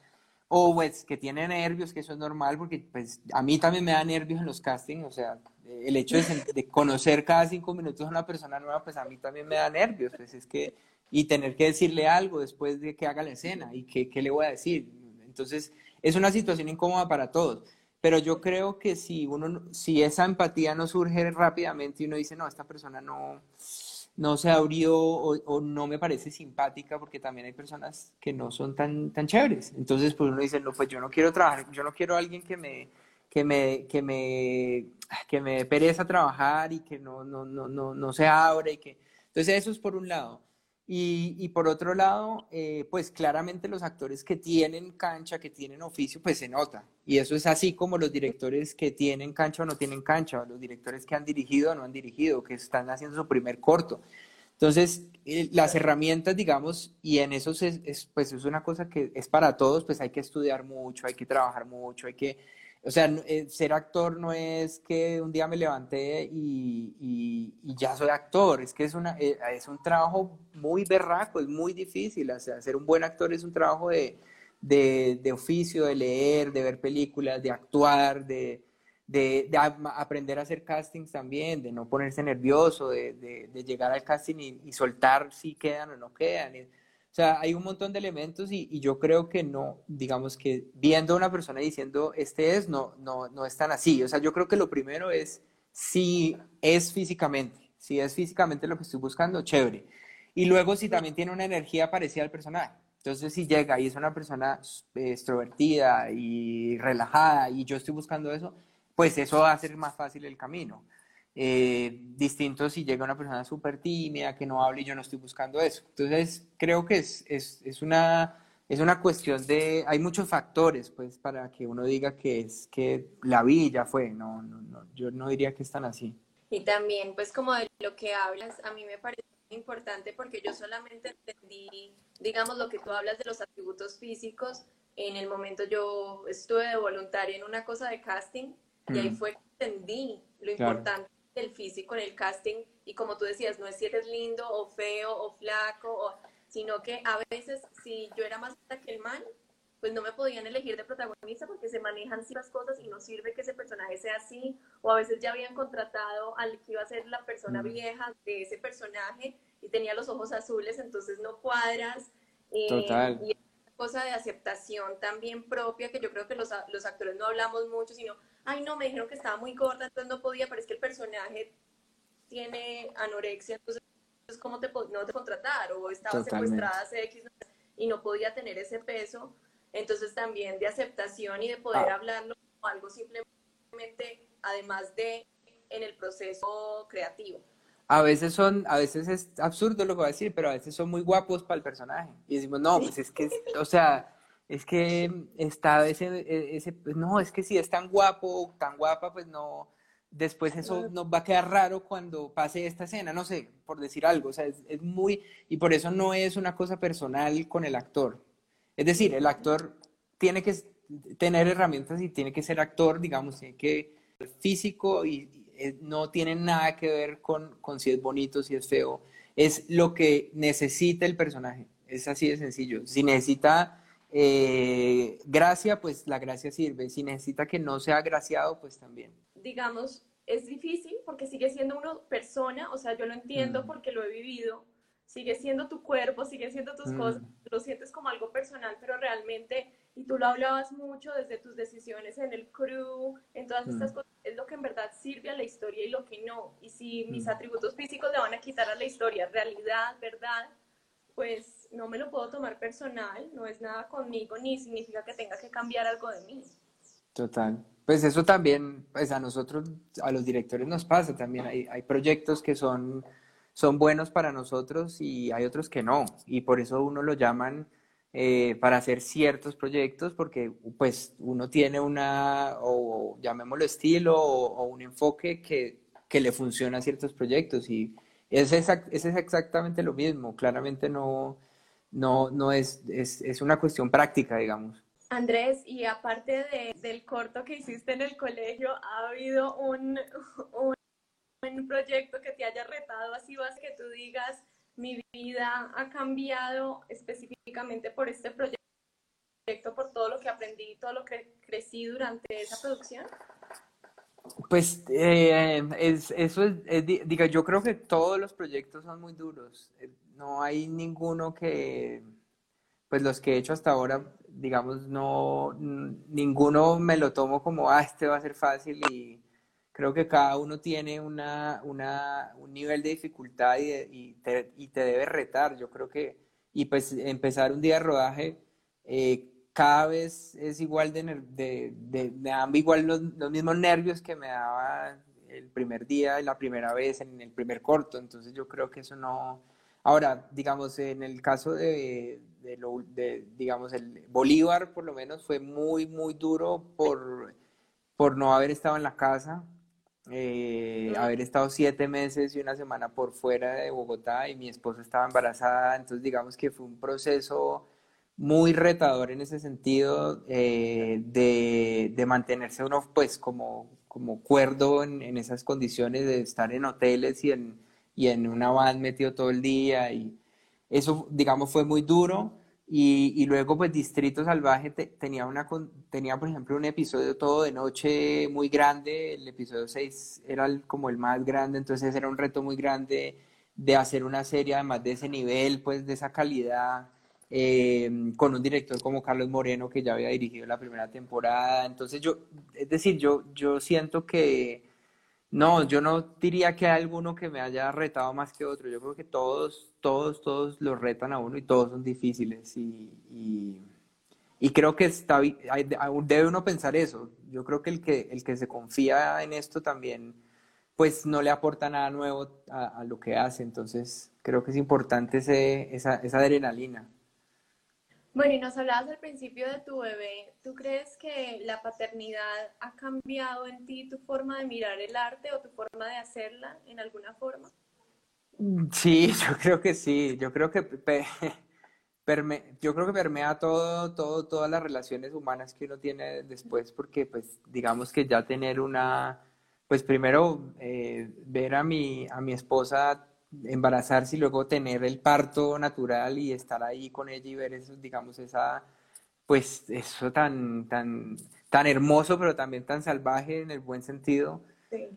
Speaker 3: o pues que tiene nervios, que eso es normal, porque pues a mí también me da nervios en los castings, o sea, el hecho de, conocer cada cinco minutos a una persona nueva, pues a mí también me da nervios, pues es que, y tener que decirle algo después de que haga la escena, y qué, qué le voy a decir. Entonces, es una situación incómoda para todos, pero yo creo que si uno, si esa empatía no surge rápidamente y uno dice, no, esta persona no, no se abrió o, no me parece simpática porque también hay personas que no son tan, tan chéveres. Entonces, pues uno dice, no, pues yo no quiero trabajar, yo no quiero a alguien que me, que me, que me, que me pereza trabajar y que no, no, no, no, no se abre y que... Entonces, eso es por un lado. Y, por otro lado, eh, pues claramente los actores que tienen cancha, que tienen oficio, pues se nota. Y eso es así como los directores que tienen cancha o no tienen cancha, los directores que han dirigido o no han dirigido, que están haciendo su primer corto. Entonces, eh, las herramientas, digamos, y en eso es, pues es una cosa que es para todos, pues hay que estudiar mucho, hay que trabajar mucho, hay que o sea, eh, ser actor no es que un día me levanté y, ya soy actor, es que es, una, eh, es un trabajo muy berraco, es muy difícil. O sea, ser un buen actor es un trabajo de, de, oficio, de leer, de ver películas, de actuar, de, de, aprender a hacer castings también, de no ponerse nervioso, de, llegar al casting y, y, soltar si quedan o no quedan. O sea, hay un montón de elementos y, yo creo que no, digamos que viendo a una persona diciendo este es, no, no, no es tan así. O sea, yo creo que lo primero es si es físicamente, si es físicamente lo que estoy buscando, chévere. Y luego si también tiene una energía parecida al personaje. Entonces, si llega y es una persona extrovertida y relajada y yo estoy buscando eso, pues eso va a hacer más fácil el camino. Eh, distinto si llega una persona súper tímida, que no habla y yo no estoy buscando eso. Entonces, creo que es, es, es, una, es una cuestión de, hay muchos factores, pues, para que uno diga que es que la vi ya fue, no, no, no, yo no diría que están así.
Speaker 2: Y también, pues, como de lo que hablas, a mí me parece importante porque yo solamente entendí, digamos, lo que tú hablas de los atributos físicos. En el momento yo estuve de voluntaria en una cosa de casting y ahí mm. fue que entendí lo importante del físico en el casting y como tú decías, no es si eres lindo o feo o flaco, sino que a veces si yo era más alta que el man, pues no me podían elegir de protagonista porque se manejan ciertas cosas y no sirve que ese personaje sea así, o a veces ya habían contratado al que iba a ser la persona vieja de ese personaje y tenía los ojos azules, entonces no cuadras.
Speaker 3: Eh, Total.
Speaker 2: Y cosa de aceptación también propia que yo creo que los, los actores no hablamos mucho, sino ay no, me dijeron que estaba muy gorda, entonces no podía, pero es que el personaje tiene anorexia, entonces ¿cómo te, no te contratar? O estaba secuestrada hace X y no podía tener ese peso. Entonces también de aceptación y de poder ah. hablarlo como algo simplemente, además de en el proceso creativo.
Speaker 3: A veces son, a veces es absurdo lo que voy a decir, pero a veces son muy guapos para el personaje. Y decimos, no, pues es que, o sea, es que está ese, e, ese, pues no, es que si es tan guapo, tan guapa, pues no, después eso nos va a quedar raro cuando pase esta escena, no sé, por decir algo, o sea, es, es, muy, y por eso no es una cosa personal con el actor. Es decir, el actor tiene que tener herramientas y tiene que ser actor, digamos, tiene que ser físico y, y no tiene nada que ver con, con si es bonito, si es feo, es lo que necesita el personaje, es así de sencillo. Si necesita eh, gracia, pues la gracia sirve. Si necesita que no sea agraciado, pues también.
Speaker 2: Digamos, es difícil porque sigue siendo una persona, o sea, yo lo entiendo mm. porque lo he vivido, sigue siendo tu cuerpo, sigue siendo tus cosas, mm. lo sientes como algo personal, pero realmente, y tú lo hablabas mucho desde tus decisiones en el crew, en todas estas mm. cosas, es lo que en verdad sirve a la historia y lo que no. Y si mis atributos físicos le van a quitar a la historia realidad, verdad, pues no me lo puedo tomar personal, no es nada conmigo, ni significa que tenga que cambiar algo de mí.
Speaker 3: Total. Pues eso también, pues a nosotros, a los directores nos pasa también. Hay, hay proyectos que son, son buenos para nosotros y hay otros que no. Y por eso uno lo llaman eh, para hacer ciertos proyectos, porque pues uno tiene una, o llamémoslo estilo, o, o un enfoque que, que le funciona a ciertos proyectos. Y es, es exactamente lo mismo, claramente no, no, no es, es, una cuestión práctica, digamos.
Speaker 2: Andrés, y aparte de, del corto que hiciste en el colegio, ¿ha habido un, un, proyecto que te haya retado así, vas que tú digas, mi vida ha cambiado específicamente por este proyecto? por todo lo que aprendí y todo lo que crecí durante esa producción?
Speaker 3: Pues eh, es, eso es, diga, yo creo que todos los proyectos son muy duros. No hay ninguno que, pues los que he hecho hasta ahora, digamos, no, ninguno me lo tomo como, ah, este va a ser fácil y creo que cada uno tiene una, una, un nivel de dificultad y, te, y, te, debe retar. Yo creo que, y pues empezar un día de rodaje, eh, cada vez es igual de, de, me dan igual los, los, mismos nervios que me daba el primer día la primera vez en el primer corto. Entonces yo creo que eso no... Ahora, digamos, en el caso de, de, lo, de digamos, el Bolívar por lo menos fue muy, muy duro por, por no haber estado en la casa, eh, haber estado siete meses y una semana por fuera de Bogotá y mi esposa estaba embarazada, entonces digamos que fue un proceso muy retador en ese sentido eh, de, de, mantenerse uno pues como, como cuerdo en, en, esas condiciones de estar en hoteles y en, y en una van metido todo el día y eso digamos fue muy duro y, y luego pues Distrito Salvaje tenía, una, tenía por ejemplo un episodio todo de noche muy grande, el episodio 6 era como el más grande, entonces era un reto muy grande de hacer una serie además de ese nivel, pues de esa calidad eh, con un director como Carlos Moreno, que ya había dirigido la primera temporada. Entonces yo, es decir, yo, yo siento que, no, yo no diría que hay alguno que me haya retado más que otro. Yo creo que todos, todos, todos los retan a uno y todos son difíciles. Y, y, creo que está, debe uno pensar eso. Yo creo que el que, el que se confía en esto también, pues no le aporta nada nuevo a, lo que hace. Entonces creo que es importante ese, esa, esa adrenalina.
Speaker 2: Bueno, y nos hablabas al principio de tu bebé. ¿Tú crees que la paternidad ha cambiado en ti tu forma de mirar el arte o tu forma de hacerla en alguna forma?
Speaker 3: Mm, sí, yo creo que sí. Yo creo que yo creo que permea todo, todo, todas las relaciones humanas que uno tiene después, porque pues digamos que ya tener una, pues primero eh, ver a mi, a mi esposa embarazarse y luego tener el parto natural y estar ahí con ella y ver eso, digamos, esa, pues eso tan, tan, tan hermoso, pero también tan salvaje en el buen sentido.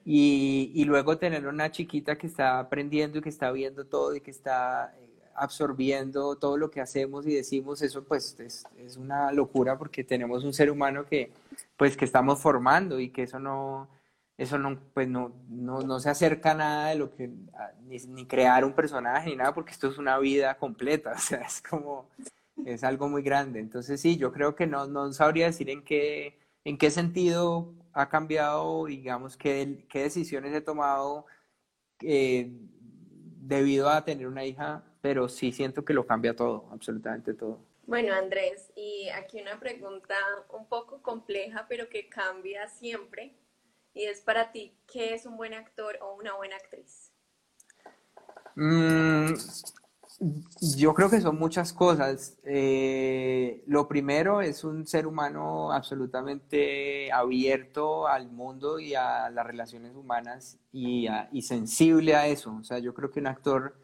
Speaker 3: Y, y, luego tener una chiquita que está aprendiendo y que está viendo todo y que está eh, absorbiendo todo lo que hacemos y decimos, eso pues es, es una locura porque tenemos un ser humano que pues que estamos formando y que eso no, eso no, pues no, no, no, se acerca a nada de lo que, ni, crear un personaje ni nada, porque esto es una vida completa, o sea, es como, es algo muy grande. Entonces sí, yo creo que no, no sabría decir en qué, en qué sentido ha cambiado, digamos, qué, qué decisiones he tomado eh, debido a tener una hija, pero sí siento que lo cambia todo, absolutamente todo.
Speaker 2: Bueno, Andrés, y aquí una pregunta un poco compleja, pero que cambia siempre y es para ti, ¿qué es un buen actor o una buena actriz?
Speaker 3: Mm, yo creo que son muchas cosas. Eh, lo primero es un ser humano absolutamente abierto al mundo y a las relaciones humanas y, y sensible a eso. O sea, yo creo que un actor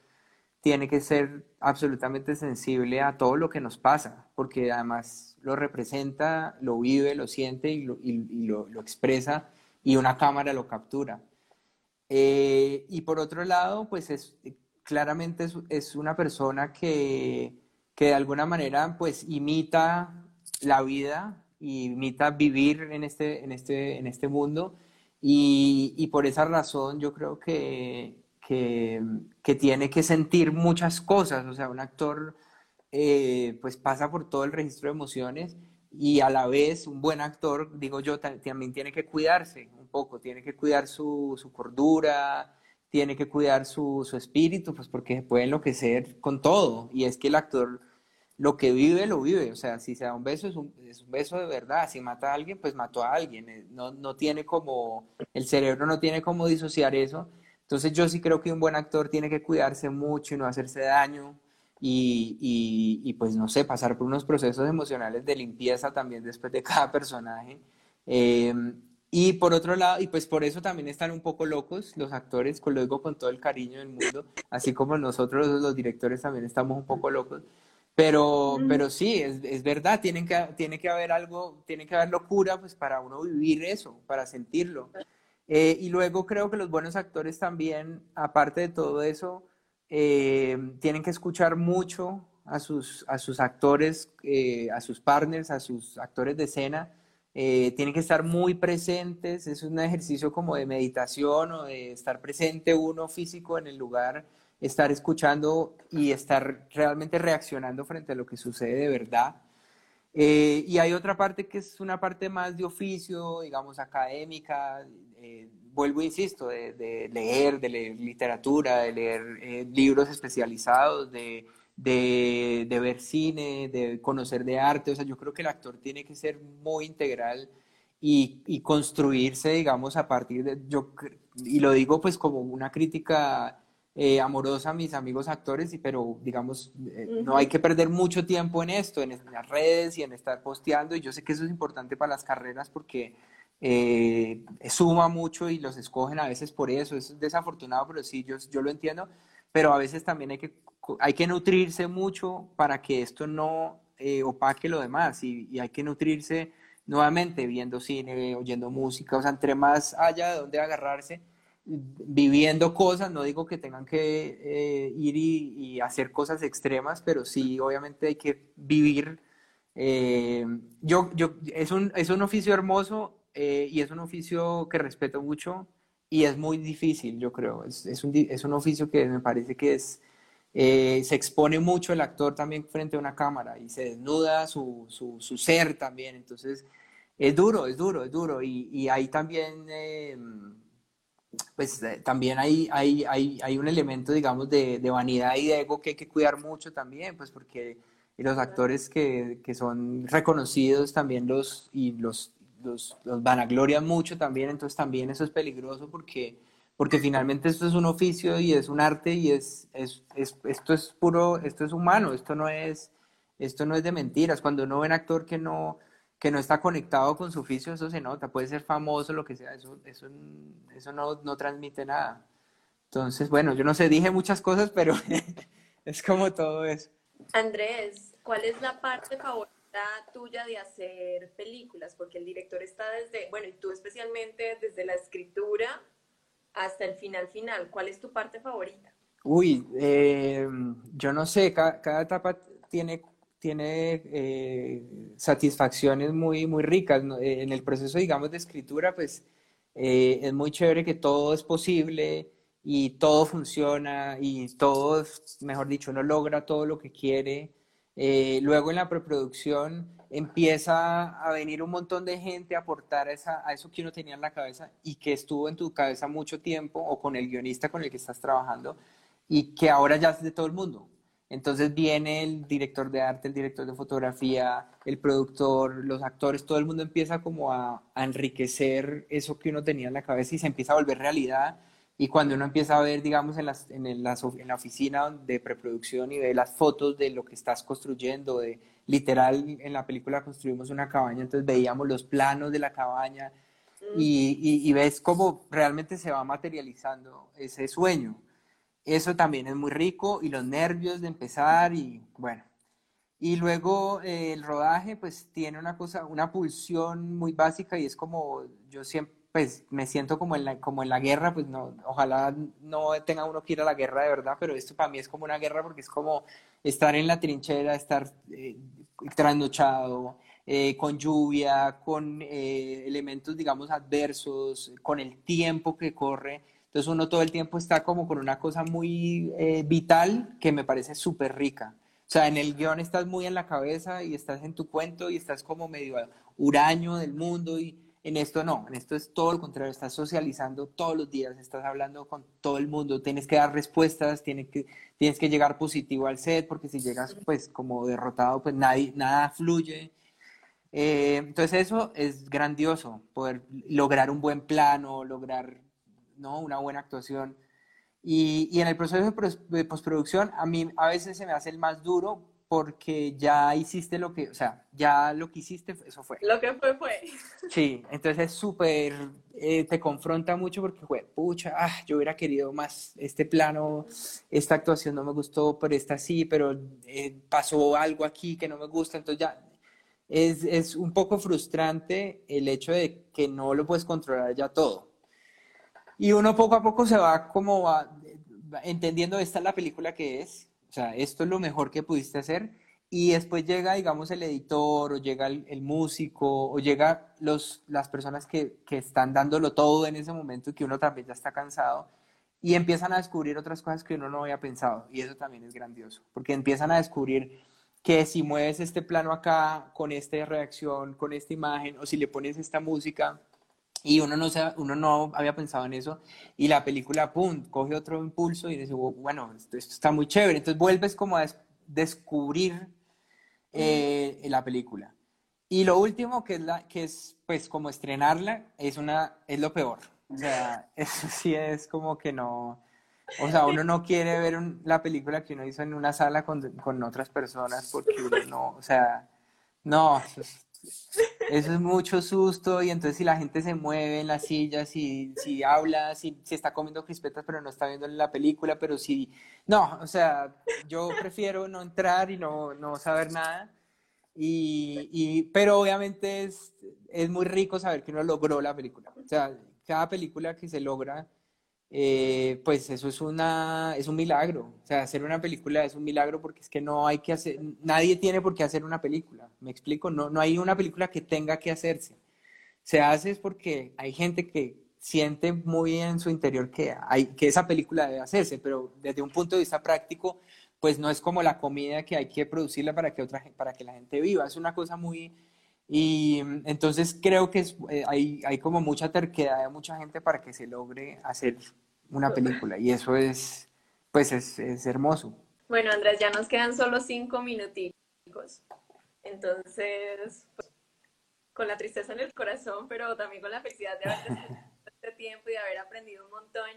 Speaker 3: tiene que ser absolutamente sensible a todo lo que nos pasa, porque además lo representa, lo vive, lo siente y y lo, lo expresa y una cámara lo captura. Eh, y por otro lado, pues es, claramente es, una persona que, que, de alguna manera pues imita la vida, imita vivir en este, en este, en este mundo y, y por esa razón yo creo que, que, que, tiene que sentir muchas cosas, o sea, un actor eh, pues pasa por todo el registro de emociones y a la vez un buen actor, digo yo, también tiene que cuidarse un poco, tiene que cuidar su, su cordura, tiene que cuidar su, su, espíritu, pues porque se puede enloquecer con todo. Y es que el actor lo que vive, lo vive. O sea, si se da un beso, es un, es un beso de verdad. Si mata a alguien, pues mató a alguien. Eh, no, no tiene como, el cerebro no tiene como disociar eso. Entonces yo sí creo que un buen actor tiene que cuidarse mucho y no hacerse daño y, y, pues no sé, pasar por unos procesos emocionales de limpieza también después de cada personaje. Eh, y por otro lado, y pues por eso también están un poco locos los actores, lo digo con todo el cariño del mundo, así como nosotros los directores también estamos un poco locos. Pero, pero sí, es, es, verdad, tienen que, tiene que haber algo, tiene que haber locura pues para uno vivir eso, para sentirlo. Eh, y luego creo que los buenos actores también, aparte de todo eso, eh, tienen que escuchar mucho a sus, a sus actores, eh, a sus partners, a sus actores de escena. tienen que estar muy presentes, es un ejercicio como de meditación o de estar presente uno físico en el lugar estar escuchando y estar realmente reaccionando frente a lo que sucede de verdad. Eh, y hay otra parte que es una parte más de oficio, digamos, académica, eh, vuelvo, insisto, de, leer, de leer literatura, de leer eh, libros especializados, de, de, ver cine, de conocer de arte. O sea, yo creo que el actor tiene que ser muy integral y, y construirse, digamos, a partir de, yo, y lo digo pues como una crítica eh, amorosa a mis amigos actores, pero digamos, eh, no hay que perder mucho tiempo en esto, en, las redes y en estar posteando. Y yo sé que eso es importante para las carreras porque eh, suma mucho y los escogen a veces por eso. Es desafortunado, pero sí, yo, yo lo entiendo. Pero a veces también hay que, hay que nutrirse mucho para que esto no opaque lo demás y, y hay que nutrirse nuevamente viendo cine, oyendo música, o sea, entre más haya de dónde agarrarse, viviendo cosas, no digo que tengan que eh, ir y, hacer cosas extremas, pero sí, obviamente hay que vivir. Eh, yo, yo, es, un, es un oficio hermoso eh, y es un oficio que respeto mucho y es muy difícil, yo creo. Es, es, un, es un, oficio que me parece que es, se expone mucho el actor también frente a una cámara y se desnuda su, su, su ser también. Entonces, es duro, es duro, es duro. Y, y ahí también pues eh, también hay, hay, hay, hay, un elemento, digamos, de, de, vanidad y de ego que hay que cuidar mucho también, pues porque los actores que, que son reconocidos también los, y los, los, los vanaglorian mucho también, entonces también eso es peligroso porque, porque finalmente esto es un oficio y es un arte y es, es, es, esto es puro, esto es humano, esto no es, esto no es de mentiras. Cuando uno ve un actor que no, que no está conectado con su oficio, eso se nota, puede ser famoso, lo que sea, eso, eso, eso no, no transmite nada. Entonces, bueno, yo no sé, dije muchas cosas, pero es como todo eso.
Speaker 2: Andrés, ¿cuál es la parte favorita tuya de hacer películas? Porque el director está desde, bueno, y tú especialmente desde la escritura hasta el final final. ¿Cuál es tu parte favorita?
Speaker 3: Uy, eh, yo no sé, cada, cada etapa tiene tiene eh, satisfacciones muy, muy ricas. Eh, en el proceso, digamos, de escritura, pues eh, es muy chévere que todo es posible y todo funciona y todo, mejor dicho, uno logra todo lo que quiere. Luego en la preproducción empieza a venir un montón de gente a aportar esa, a eso que uno tenía en la cabeza y que estuvo en tu cabeza mucho tiempo o con el guionista con el que estás trabajando y que ahora ya es de todo el mundo. Entonces viene el director de arte, el director de fotografía, el productor, los actores, todo el mundo empieza como a, enriquecer eso que uno tenía en la cabeza y se empieza a volver realidad. Y cuando uno empieza a ver, digamos, en, las, en, en la oficina de preproducción y ve las fotos de lo que estás construyendo, de literal, en la película construimos una cabaña, entonces veíamos los planos de la cabaña y, y, y ves cómo realmente se va materializando ese sueño eso también es muy rico y los nervios de empezar y bueno. Y luego eh, el rodaje pues tiene una cosa, una pulsión muy básica y es como yo siempre pues me siento como en la, como en la guerra, pues no, ojalá no tenga uno que ir a la guerra de verdad, pero esto para mí es como una guerra porque es como estar en la trinchera, estar eh, trasnochado, eh, con lluvia, con elementos digamos adversos, con el tiempo que corre entonces uno todo el tiempo está como con una cosa muy eh, vital que me parece súper rica. O sea, en el guion estás muy en la cabeza y estás en tu cuento y estás como medio huraño del mundo y en esto no, en esto es todo lo contrario, estás socializando todos los días, estás hablando con todo el mundo, tienes que dar respuestas, tienes que, tienes que llegar positivo al set porque si llegas pues como derrotado pues nadie, nada fluye. Eh, entonces eso es grandioso, poder lograr un buen plano, lograr ¿no? Una buena actuación. Y, y en el proceso de postproducción, a mí a veces se me hace el más duro porque ya hiciste lo que, o sea, ya lo que hiciste, eso fue.
Speaker 2: Lo que fue, fue.
Speaker 3: Sí, entonces es súper, eh, te confronta mucho porque, fue, pucha, ah, yo hubiera querido más este plano, esta actuación no me gustó, pero esta sí, pero eh, pasó algo aquí que no me gusta, entonces ya es, es un poco frustrante el hecho de que no lo puedes controlar ya todo. Y uno poco a poco se va como va, entendiendo esta es la película que es, o sea, esto es lo mejor que pudiste hacer. Y después llega, digamos, el editor o llega el, músico o llega los, las personas que, que, están dándolo todo en ese momento que uno también ya está cansado y empiezan a descubrir otras cosas que uno no había pensado. Y eso también es grandioso, porque empiezan a descubrir que si mueves este plano acá con esta reacción, con esta imagen, o si le pones esta música, y uno no, uno no había pensado en eso y la película, ¡pum!, coge otro impulso y dice, bueno, esto, está muy chévere. Entonces vuelves como a descubrir eh, la película. Y lo último que es, la, que es pues como estrenarla es, una, es lo peor. O sea, eso sí es como que no... O sea, uno no quiere ver la película que uno hizo en una sala con, con otras personas porque uno no, o sea, no, eso es eso es mucho susto y entonces si la gente se mueve en las sillas, si, si habla, si, si está comiendo crispetas pero no está viendo la película, pero si... No, o sea, yo prefiero no entrar y no, no saber nada. Y, y, pero obviamente es, es muy rico saber que uno logró la película. O sea, cada película que se logra eh, pues eso es, una, es un milagro. O sea, hacer una película es un milagro porque es que no hay que hacer, nadie tiene por qué hacer una película. ¿Me explico? No, no hay una película que tenga que hacerse. Se hace es porque hay gente que siente muy en su interior que, hay, que esa película debe hacerse, pero desde un punto de vista práctico, pues no es como la comida que hay que producirla para que, otra, para que la gente viva. Es una cosa muy... Y entonces creo que es, eh, hay, hay como mucha terquedad de mucha gente para que se logre hacer una película y eso es, pues es, es hermoso.
Speaker 2: Bueno, Andrés, ya nos quedan solo cinco minuticos. Entonces, pues, con la tristeza en el corazón, pero también con la felicidad de haber este tiempo y de haber aprendido un montón.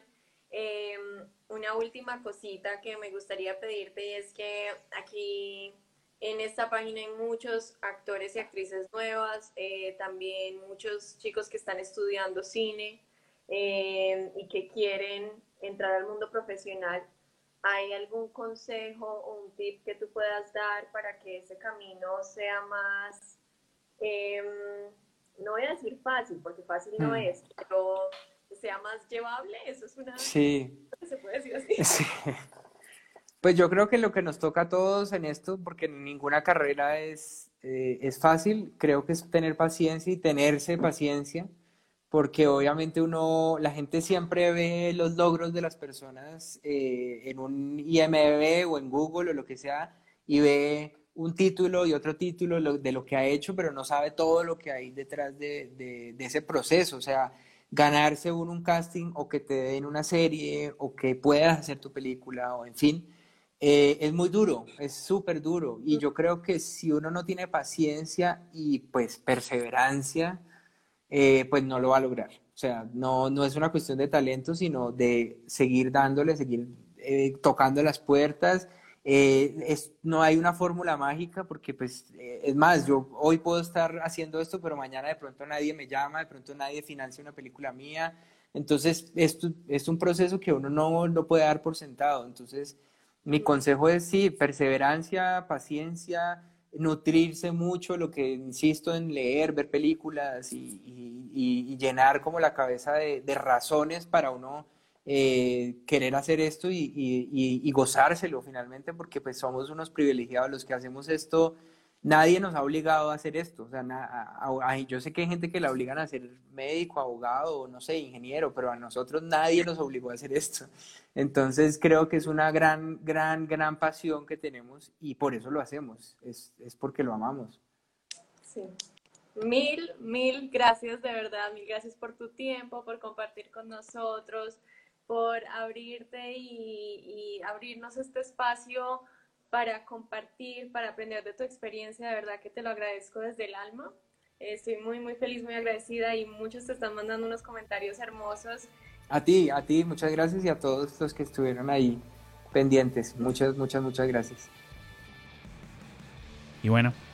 Speaker 2: Em, una última cosita que me gustaría pedirte es que aquí en esta página hay muchos actores y actrices nuevas, eh, también muchos chicos que están estudiando cine. Eh, y que quieren entrar al mundo profesional, ¿hay algún consejo o un tip que tú puedas dar para que ese camino sea más, em, no voy a decir fácil, porque fácil no mm. es, pero sea más llevable? Eso es una...
Speaker 3: Sí.
Speaker 2: ¿Se puede decir así?
Speaker 3: Pues yo creo que lo que nos toca a todos en esto, porque ninguna carrera es, eh, es fácil, creo que es tener paciencia y tenerse paciencia porque obviamente uno, la gente siempre ve los logros de las personas eh, en un IMDb o en Google o lo que sea y ve un título y otro título de lo que ha hecho, pero no sabe todo lo que hay detrás de, ese proceso. O sea, ganarse un, un casting o que te den una serie o que puedas hacer tu película o en fin, eh, es muy duro, es súper duro. Y yo creo que si uno no tiene paciencia y pues perseverancia, eh, pues no lo va a lograr. O sea, no, no es una cuestión de talento, sino de seguir dándole, seguir eh, tocando las puertas. Eh, es, no hay una fórmula mágica porque, pues, es más, yo hoy puedo estar haciendo esto, pero mañana de pronto nadie me llama, de pronto nadie financia una película mía. Entonces, esto es un proceso que uno no lo puede dar por sentado. Entonces, mi consejo es sí, perseverancia, paciencia, nutrirse mucho, lo que insisto en leer, ver películas y, llenar como la cabeza de, razones para uno eh, querer hacer esto y, gozárselo finalmente, porque pues somos unos privilegiados los que hacemos esto nadie nos ha obligado a hacer esto. O sea, yo sé que hay gente que la obligan a ser médico, abogado, no sé, ingeniero, pero a nosotros nadie nos obligó a hacer esto. Entonces creo que es una gran, gran, gran pasión que tenemos y por eso lo hacemos. Es, es porque lo amamos.
Speaker 2: Sí. Mil, mil gracias de verdad, mil gracias por tu tiempo, por compartir con nosotros, por abrirte y, y abrirnos este espacio para compartir, para aprender de tu experiencia. De verdad que te lo agradezco desde el alma. Estoy muy, muy feliz, muy agradecida y muchos te están mandando unos comentarios hermosos.
Speaker 3: A ti, a ti, muchas gracias y a todos los que estuvieron ahí pendientes. Muchas, muchas, muchas gracias.
Speaker 1: Y bueno,